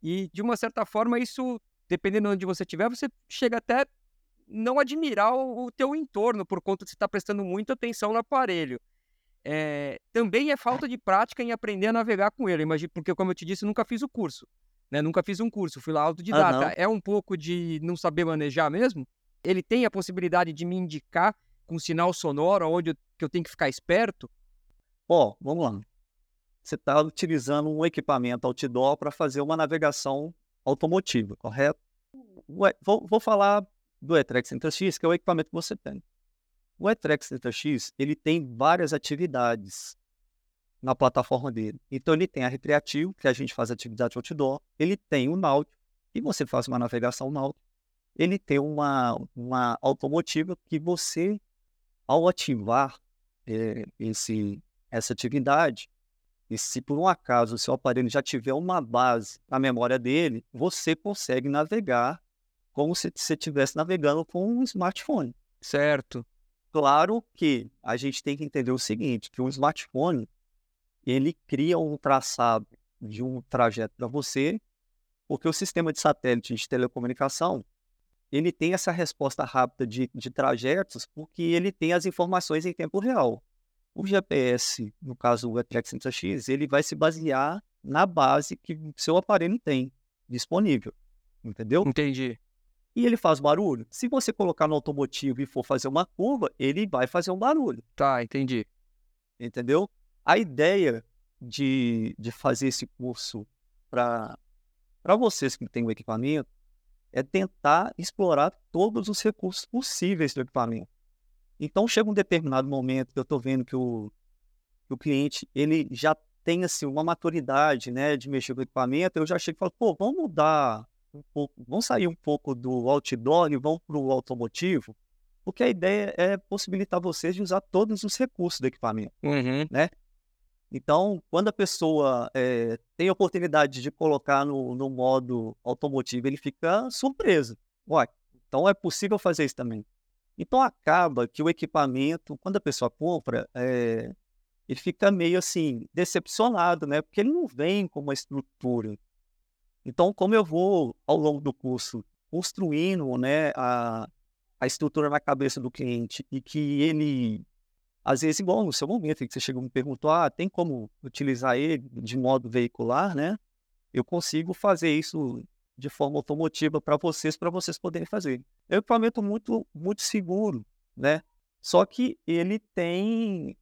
e de uma certa forma isso, dependendo de onde você estiver, você chega até não admirar o, o teu entorno, por conta de você estar tá prestando muita atenção no aparelho é, também é falta de prática em aprender a navegar com ele. Imagino, porque, como eu te disse, eu nunca fiz o curso. Né? Nunca fiz um curso, fui lá autodidata. Uhum. É um pouco de não saber manejar mesmo? Ele tem a possibilidade de me indicar com sinal sonoro onde eu, que eu tenho que ficar esperto? Ó, oh, vamos lá. Você está utilizando um equipamento outdoor para fazer uma navegação automotiva, correto? Ué, vou, vou falar do Etrex X, que é o equipamento que você tem. O Etrex X ele tem várias atividades na plataforma dele. Então ele tem a recreativo, que a gente faz atividade outdoor, ele tem o náutico, e você faz uma navegação náutica. Ele tem uma, uma automotiva que você, ao ativar é, esse, essa atividade, e se por um acaso o seu aparelho já tiver uma base na memória dele, você consegue navegar como se você estivesse navegando com um smartphone. Certo. Claro que a gente tem que entender o seguinte, que o smartphone, ele cria um traçado de um trajeto para você, porque o sistema de satélite de telecomunicação, ele tem essa resposta rápida de, de trajetos, porque ele tem as informações em tempo real. O GPS, no caso o Atrex X, ele vai se basear na base que seu aparelho tem disponível. Entendeu? Entendi e ele faz barulho. Se você colocar no automotivo e for fazer uma curva, ele vai fazer um barulho. Tá, entendi. Entendeu? A ideia de, de fazer esse curso para vocês que têm o equipamento é tentar explorar todos os recursos possíveis do equipamento. Então chega um determinado momento que eu estou vendo que o, que o cliente ele já tem assim, uma maturidade né, de mexer com o equipamento, eu já chego e falo, pô, vamos mudar um pouco, vamos sair um pouco do outdoor e vamos para o automotivo, porque a ideia é possibilitar vocês de usar todos os recursos do equipamento, uhum. né? Então, quando a pessoa é, tem a oportunidade de colocar no, no modo automotivo, ele fica surpreso. Ué, então é possível fazer isso também. Então acaba que o equipamento, quando a pessoa compra, é, ele fica meio assim, decepcionado, né? Porque ele não vem com uma estrutura. Então, como eu vou, ao longo do curso, construindo né, a, a estrutura na cabeça do cliente e que ele às vezes, igual no seu momento, que você chegou e me perguntou, ah, tem como utilizar ele de modo veicular, né? Eu consigo fazer isso de forma automotiva para vocês, para vocês poderem fazer. É um equipamento muito, muito seguro, né? Só que ele tem...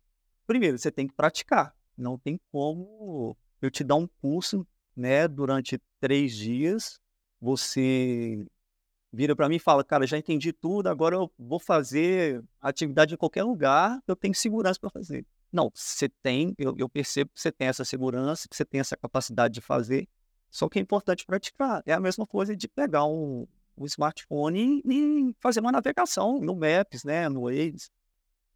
Primeiro, você tem que praticar. Não tem como eu te dar um curso, né, durante três dias, você vira para mim e fala, cara, já entendi tudo, agora eu vou fazer atividade em qualquer lugar, eu tenho segurança para fazer. Não, você tem, eu, eu, percebo que você tem essa segurança, que você tem essa capacidade de fazer, só que é importante praticar. É a mesma coisa de pegar um, um smartphone e, e, fazer uma navegação no Maps, né, no Waze.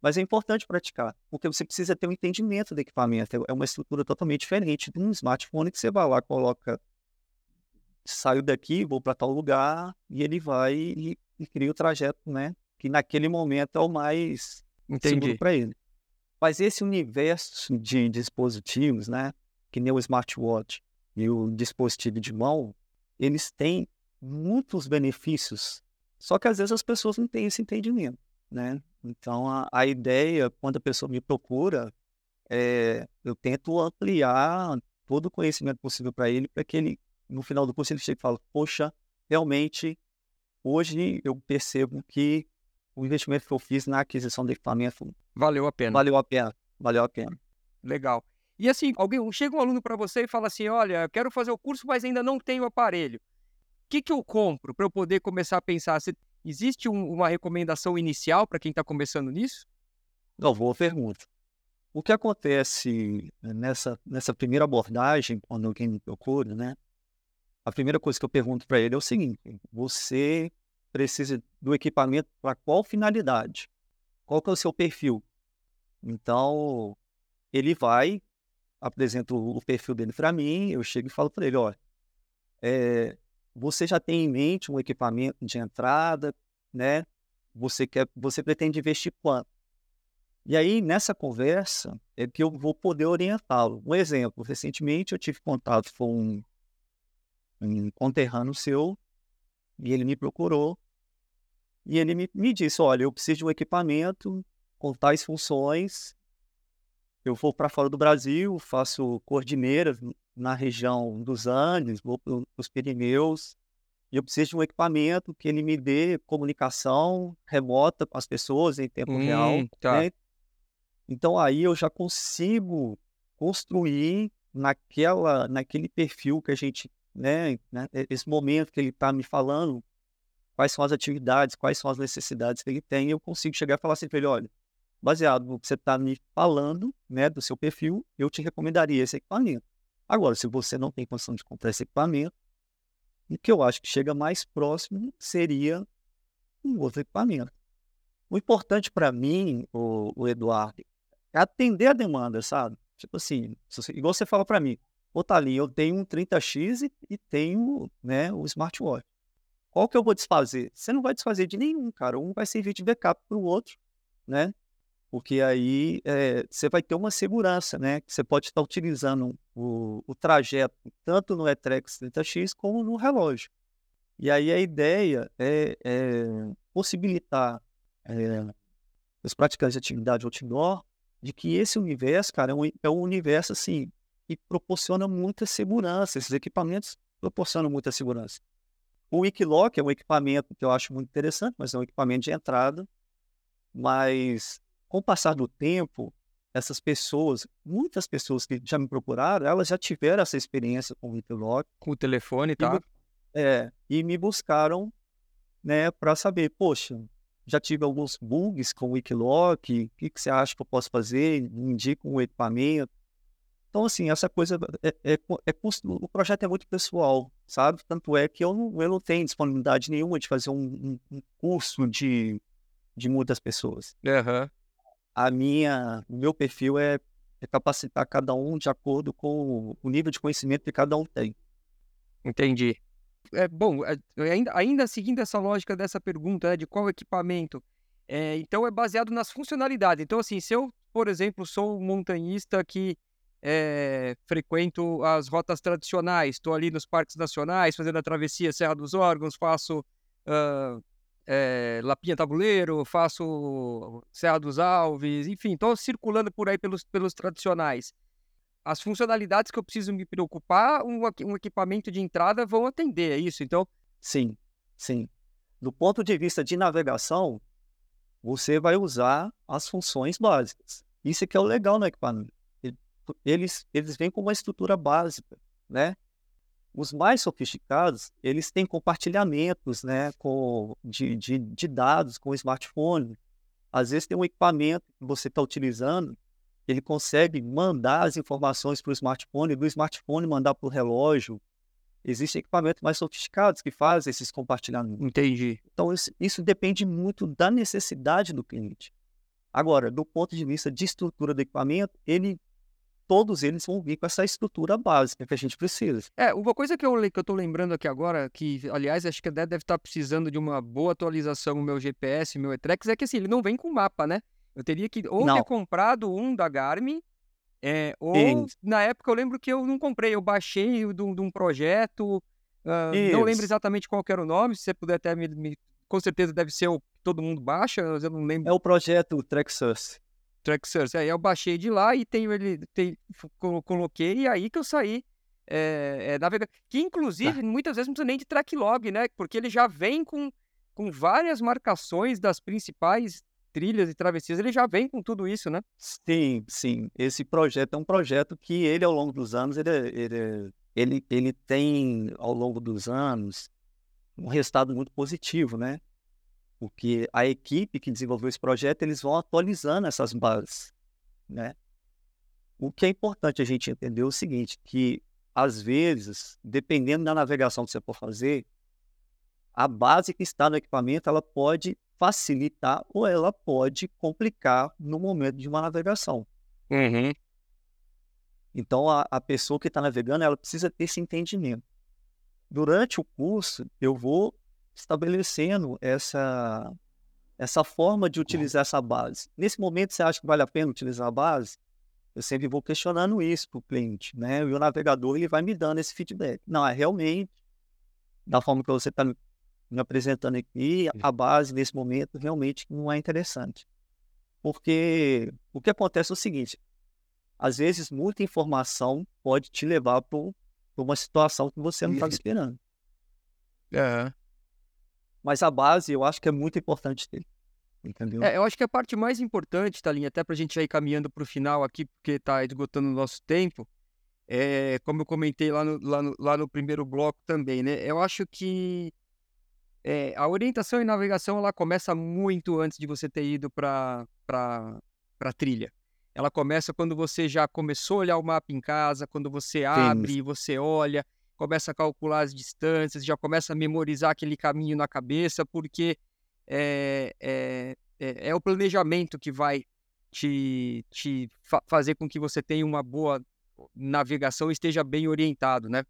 Mas é importante praticar, porque você precisa ter um entendimento do equipamento. É uma estrutura totalmente diferente de um smartphone que você vai lá, coloca saio daqui, vou para tal lugar, e ele vai e, e, cria o trajeto, né? Que naquele momento é o mais Entendi. seguro para ele. Mas esse universo de dispositivos, né? Que nem o smartwatch e o dispositivo de mão, eles têm muitos benefícios, só que às vezes as pessoas não têm esse entendimento, né? Então a, a ideia, quando a pessoa me procura, é, eu tento ampliar todo o conhecimento possível para ele, para que ele no final do curso ele chega e fala: Poxa, realmente, hoje eu percebo que o investimento que eu fiz na aquisição de equipamento valeu a pena. Valeu a pena, valeu a pena. Legal. E assim, alguém chega um aluno para você e fala assim: Olha, eu quero fazer o curso, mas ainda não tenho aparelho. O que, que eu compro para eu poder começar a pensar? Se existe um, uma recomendação inicial para quem está começando nisso? Não, boa pergunta. O que acontece nessa, nessa primeira abordagem, quando alguém me procura, né? a primeira coisa que eu pergunto para ele é o seguinte: você precisa do equipamento para qual finalidade? Qual que é o seu perfil? Então, ele vai, apresenta o perfil dele para mim, eu chego e falo para ele, olha, é, você já tem em mente um equipamento de entrada, né? Você quer, você pretende investir quanto? E aí, nessa conversa, é que eu vou poder orientá-lo. Um exemplo, recentemente eu tive contato com um, um conterrâneo seu, e ele me procurou, e ele me, me disse, olha, eu preciso de um equipamento com tais funções, eu vou para fora do Brasil, faço cordineiras na região dos Andes, vou para os Pirineus, e eu preciso de um equipamento que ele me dê comunicação remota com as pessoas em tempo hum, real. Tá. Né? Então aí eu já consigo construir naquela, naquele perfil que a gente né, né, esse momento que ele está me falando, quais são as atividades, quais são as necessidades que ele tem, eu consigo chegar e falar assim para ele, olha, baseado no que você está me falando, né, do seu perfil, eu te recomendaria esse equipamento. Agora, se você não tem condição de comprar esse equipamento, o que eu acho que chega mais próximo seria um outro equipamento. O importante para mim, o, o, Eduardo, é atender a demanda, sabe? Tipo assim, igual você fala para mim, Ô, Thalinha, eu tenho um 30X e, e tenho né, o smartwatch. Qual que eu vou desfazer? Você não vai desfazer de nenhum, cara. Um vai servir de backup para o outro, né? Porque aí é, você vai ter uma segurança, né? Que você pode estar utilizando o, o trajeto tanto no Etrex 30X como no relógio. E aí a ideia é, é possibilitar é, os praticantes de atividade outdoor de que esse universo, cara, é um, é um universo assim e proporciona muita segurança. Esses equipamentos proporcionam muita segurança. O Wikiloc é um equipamento que eu acho muito interessante, mas é um equipamento de entrada. Mas com o passar do tempo, essas pessoas, muitas pessoas que já me procuraram, elas já tiveram essa experiência com o Wikiloc. Com o telefone, tá? E, é, e me buscaram né, para saber, poxa, já tive alguns bugs com o Wikiloc, o que, que você acha que eu posso fazer? Me indica um equipamento. Então, assim, essa coisa é, é, é, é, o projeto é muito pessoal, sabe? Tanto é que eu não, eu não tenho disponibilidade nenhuma de fazer um, um, curso de, de muitas pessoas. Uhum. A minha, o meu perfil é é capacitar cada um de acordo com o nível de conhecimento que cada um tem. Entendi. É, bom, é, ainda, ainda seguindo essa lógica dessa pergunta, né, de qual equipamento, é, então é baseado nas funcionalidades. Então, assim, se eu, por exemplo, sou um montanhista que é, frequento as rotas tradicionais, estou ali nos parques nacionais, fazendo a travessia Serra dos Órgãos, faço uh, é, Lapinha Tabuleiro, faço Serra dos Alves, enfim, estou circulando por aí pelos, pelos tradicionais. As funcionalidades que eu preciso me preocupar, um, um equipamento de entrada vão atender, é isso? Então. Sim, sim. Do ponto de vista de navegação, você vai usar as funções básicas. Isso é que é o legal no equipamento. Eles, eles vêm com uma estrutura básica, né? Os mais sofisticados, eles têm compartilhamentos né, com, de, de, de dados com o smartphone. Às vezes tem um equipamento que você está utilizando, ele consegue mandar as informações para o smartphone, do smartphone mandar para o relógio. Existem equipamentos mais sofisticados que fazem esses compartilhamentos. Entendi. Então, isso, isso depende muito da necessidade do cliente. Agora, do ponto de vista de estrutura do equipamento, ele todos eles vão vir com essa estrutura básica que a gente precisa. É, uma coisa que eu, tô lembrando aqui agora, que, aliás, acho que deve estar precisando de uma boa atualização no meu GPS, meu Etrex, é que assim, ele não vem com mapa, né? Eu teria que ou não. ter comprado um da Garmin, é, ou na época eu lembro que eu não comprei, eu baixei de um, de um projeto, uh, não lembro exatamente qual era o nome, se você puder até me, me, Com certeza deve ser o que todo mundo baixa, eu não lembro. É o projeto TrackSource. TrackSource. Aí eu baixei de lá e tenho ele, tem, coloquei e aí que eu saí é, é, navegar. Que inclusive tá. muitas vezes não precisa nem de track log, né? Porque ele já vem com, com várias marcações das principais trilhas e travessias, ele já vem com tudo isso, né? Sim, sim. Esse projeto é um projeto que ele, ao longo dos anos, ele, ele, ele, ele tem, ao longo dos anos, um resultado muito positivo, né? Porque a equipe que desenvolveu esse projeto, eles vão atualizando essas bases, né? O que é importante a gente entender é o seguinte, que às vezes, dependendo da navegação que você for fazer, a base que está no equipamento, ela pode facilitar ou ela pode complicar no momento de uma navegação. Uhum. Então, a, a pessoa que está navegando, ela precisa ter esse entendimento. Durante o curso, eu vou estabelecendo essa, essa forma de utilizar essa base. Nesse momento, você acha que vale a pena utilizar a base? Eu sempre vou questionando isso para o cliente, né? E o navegador ele vai me dando esse feedback. Não, é realmente, da forma que você está me, apresentando aqui, a base nesse momento realmente não é interessante. Porque o que acontece é o seguinte: às vezes muita informação pode te levar para uma situação que você não estava esperando. É. Mas a base eu acho que é muito importante ter. Entendeu? É, eu acho que a parte mais importante, Talinha, até para a gente já ir caminhando para o final aqui, porque está esgotando o nosso tempo, é, como eu comentei lá no, lá, no, lá no primeiro bloco também, né? Eu acho que é, a orientação e navegação ela começa muito antes de você ter ido para a trilha. Ela começa quando você já começou a olhar o mapa em casa, quando você abre, Sim. você olha, começa a calcular as distâncias, já começa a memorizar aquele caminho na cabeça, porque é, é, é, é o planejamento que vai te, te fa fazer com que você tenha uma boa navegação e esteja bem orientado, né?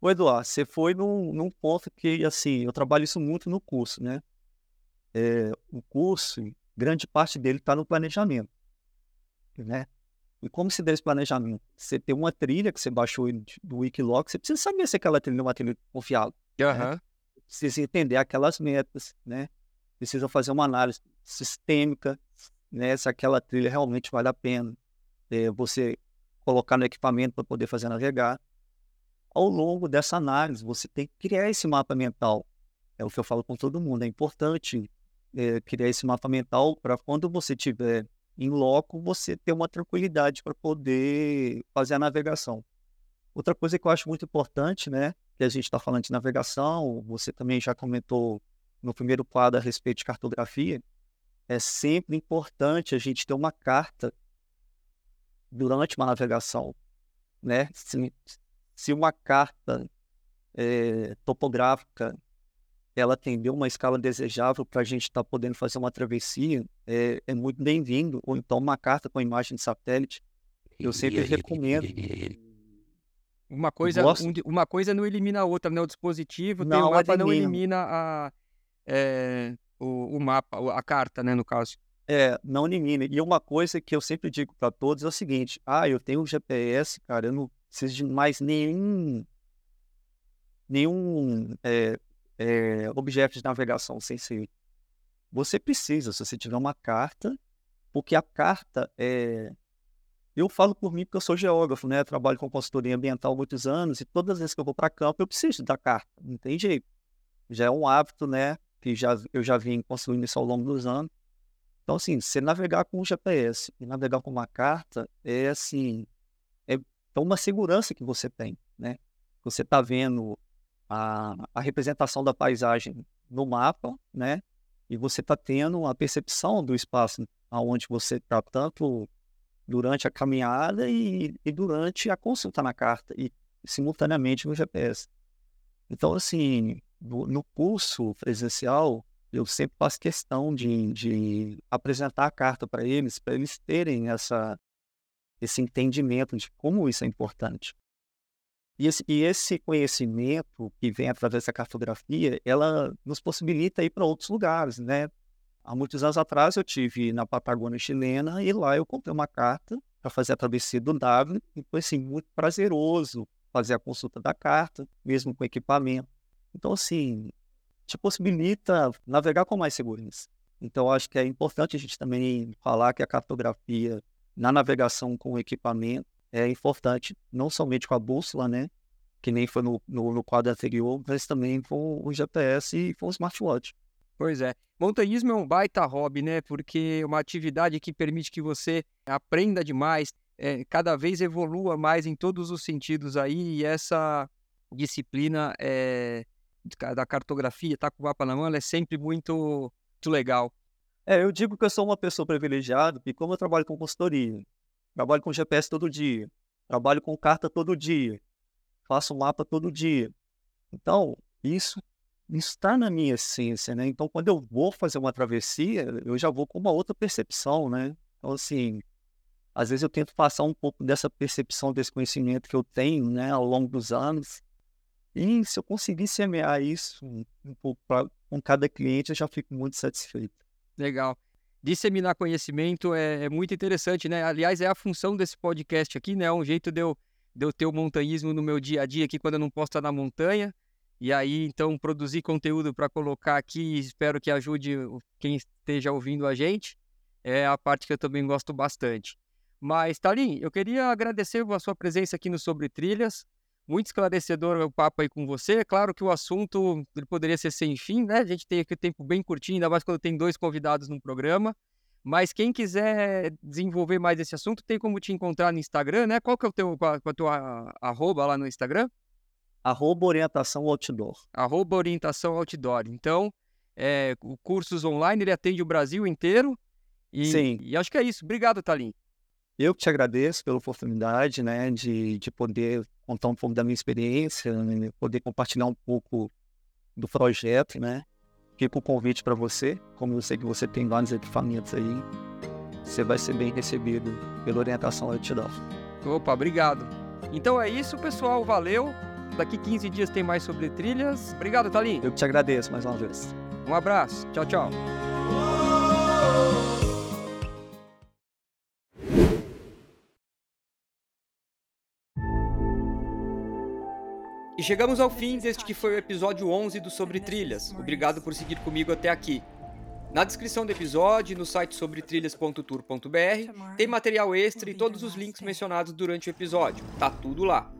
O Eduardo, você foi num, num ponto que, assim, eu trabalho isso muito no curso, né? É, o curso, grande parte dele está no planejamento, né? E como se dá esse planejamento? Você tem uma trilha que você baixou do Wikiloc, você precisa saber se aquela trilha é uma trilha confiável. Uhum. Né? Precisa entender aquelas metas, né? Precisa fazer uma análise sistêmica, né? Se aquela trilha realmente vale a pena é, você colocar no equipamento para poder fazer navegar. Ao longo dessa análise, você tem que criar esse mapa mental. É o que eu falo com todo mundo. É importante é, criar esse mapa mental para quando você tiver em loco, você ter uma tranquilidade para poder fazer a navegação. Outra coisa que eu acho muito importante, né, que a gente está falando de navegação, você também já comentou no primeiro quadro a respeito de cartografia, é sempre importante a gente ter uma carta durante uma navegação, né? Se, se uma carta é, topográfica ela atendeu uma escala desejável para a gente estar tá podendo fazer uma travessia, é, é muito bem-vindo. Ou então uma carta com imagem de satélite. Eu sempre recomendo. Uma coisa, um, uma coisa não elimina a outra, né? O dispositivo não, tem o mapa não elimina a, é, o, o mapa, a carta, né, no caso. É, não elimina. E uma coisa que eu sempre digo para todos é o seguinte: ah, eu tenho um GPS, cara, eu não preciso de mais nenhum nenhum é, é, objeto de navegação sem ser. Você precisa, se você tiver uma carta, porque a carta é. Eu falo por mim porque eu sou geógrafo, né? Trabalho com consultoria ambiental há muitos anos e todas as vezes que eu vou para campo eu preciso da carta, não tem jeito. Já é um hábito, né? Que já, eu já vim construindo isso ao longo dos anos. Então, assim, você navegar com o GPS e navegar com uma carta é assim, é, é uma segurança que você tem, né? Você está vendo a, a representação da paisagem no mapa, né? E você está tendo a percepção do espaço aonde você está, tanto durante a caminhada e, e, durante a consulta na carta, e simultaneamente no GPS. Então, assim, no, no curso presencial, eu sempre faço questão de, de apresentar a carta para eles, para eles terem essa, esse entendimento de como isso é importante. E esse, e esse conhecimento que vem através da cartografia, ela nos possibilita ir para outros lugares, né? Há muitos anos atrás eu tive na Patagônia chilena e lá eu comprei uma carta para fazer a travessia do W e foi assim muito prazeroso fazer a consulta da carta, mesmo com equipamento. Então assim, te possibilita navegar com mais segurança. Então acho que é importante a gente também falar que a cartografia na navegação com equipamento é importante, não somente com a bússola, né? Que nem foi no, no, no quadro anterior, mas também com o GPS e com o smartwatch. Pois é. Montanhismo é um baita hobby, né? Porque é uma atividade que permite que você aprenda demais, é, cada vez evolua mais em todos os sentidos aí, e essa disciplina é, da cartografia, tá com o mapa na mão, é sempre muito, muito legal. É, eu digo que eu sou uma pessoa privilegiada, porque como eu trabalho com consultoria, Trabalho com GPS todo dia. Trabalho com carta todo dia. Faço mapa todo dia. Então, isso está na minha essência, né? Então, quando eu vou fazer uma travessia, eu já vou com uma outra percepção, né? Então, assim, às vezes eu tento passar um pouco dessa percepção, desse conhecimento que eu tenho, né, ao longo dos anos. E se eu conseguir semear isso um pouco pra, com cada cliente, eu já fico muito satisfeito. Legal disseminar conhecimento é, é, muito interessante, né? Aliás, é a função desse podcast aqui, né? É um jeito de eu, de eu ter o montanhismo no meu dia a dia aqui quando eu não posso estar na montanha. E aí, então, produzir conteúdo para colocar aqui, espero que ajude quem esteja ouvindo a gente. É a parte que eu também gosto bastante. Mas, Talim, eu queria agradecer a sua presença aqui no Sobre Trilhas. Muito esclarecedor o papo aí com você. É claro que o assunto ele poderia ser sem fim, né? A gente tem aqui o tempo bem curtinho, ainda mais quando tem dois convidados no programa. Mas quem quiser desenvolver mais esse assunto, tem como te encontrar no Instagram, né? Qual que é o teu, qual, a tua arroba lá no Instagram? Arroba orientação outdoor. Arroba orientação outdoor. Então, é, o cursos online, ele atende o Brasil inteiro. E, Sim. E acho que é isso. Obrigado, Talim. Eu que te agradeço pela oportunidade, né, de, de poder contar um pouco da minha experiência, né, poder compartilhar um pouco do projeto, né. Fica o convite para você, como eu sei que você tem vários equipamentos aí, você vai ser bem recebido pela orientação que eu te dou. Opa, obrigado. Então é isso, pessoal, valeu. Daqui 15 dias tem mais sobre trilhas. Obrigado, Thalim. Eu que te agradeço mais uma vez. Um abraço. Tchau, tchau. E chegamos ao fim deste que foi o episódio 11 do Sobre Trilhas. Obrigado por seguir comigo até aqui. Na descrição do episódio, no site sobretrilhas.tour.br, tem material extra e todos os links mencionados durante o episódio. Tá tudo lá.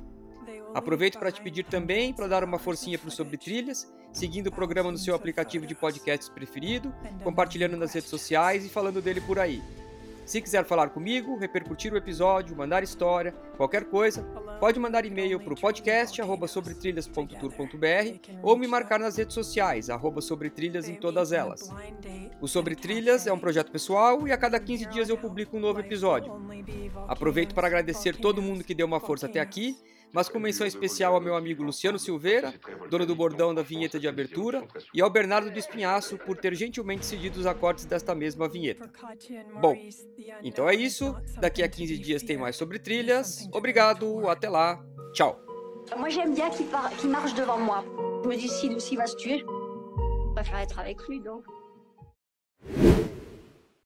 Aproveito para te pedir também para dar uma forcinha para o Sobre Trilhas, seguindo o programa no seu aplicativo de podcasts preferido, compartilhando nas redes sociais e falando dele por aí. Se quiser falar comigo, repercutir o episódio, mandar história, qualquer coisa, pode mandar e-mail para o podcast sobretrilhas.tour.br ou me marcar nas redes sociais, arroba sobretrilhas em todas elas. O Sobre Trilhas é um projeto pessoal e a cada 15 dias eu publico um novo episódio. Aproveito para agradecer todo mundo que deu uma força até aqui mas com menção especial ao meu amigo Luciano Silveira, dono do bordão da vinheta de abertura, e ao Bernardo do Espinhaço por ter gentilmente cedido os acordes desta mesma vinheta. Bom, então é isso. Daqui a 15 dias tem mais sobre trilhas. Obrigado, até lá. Tchau. Moi, j'aime bien qu'il par... qu'il marche devant moi. Je me dis, si Lucie va se tuer, je préfère être avec lui, donc.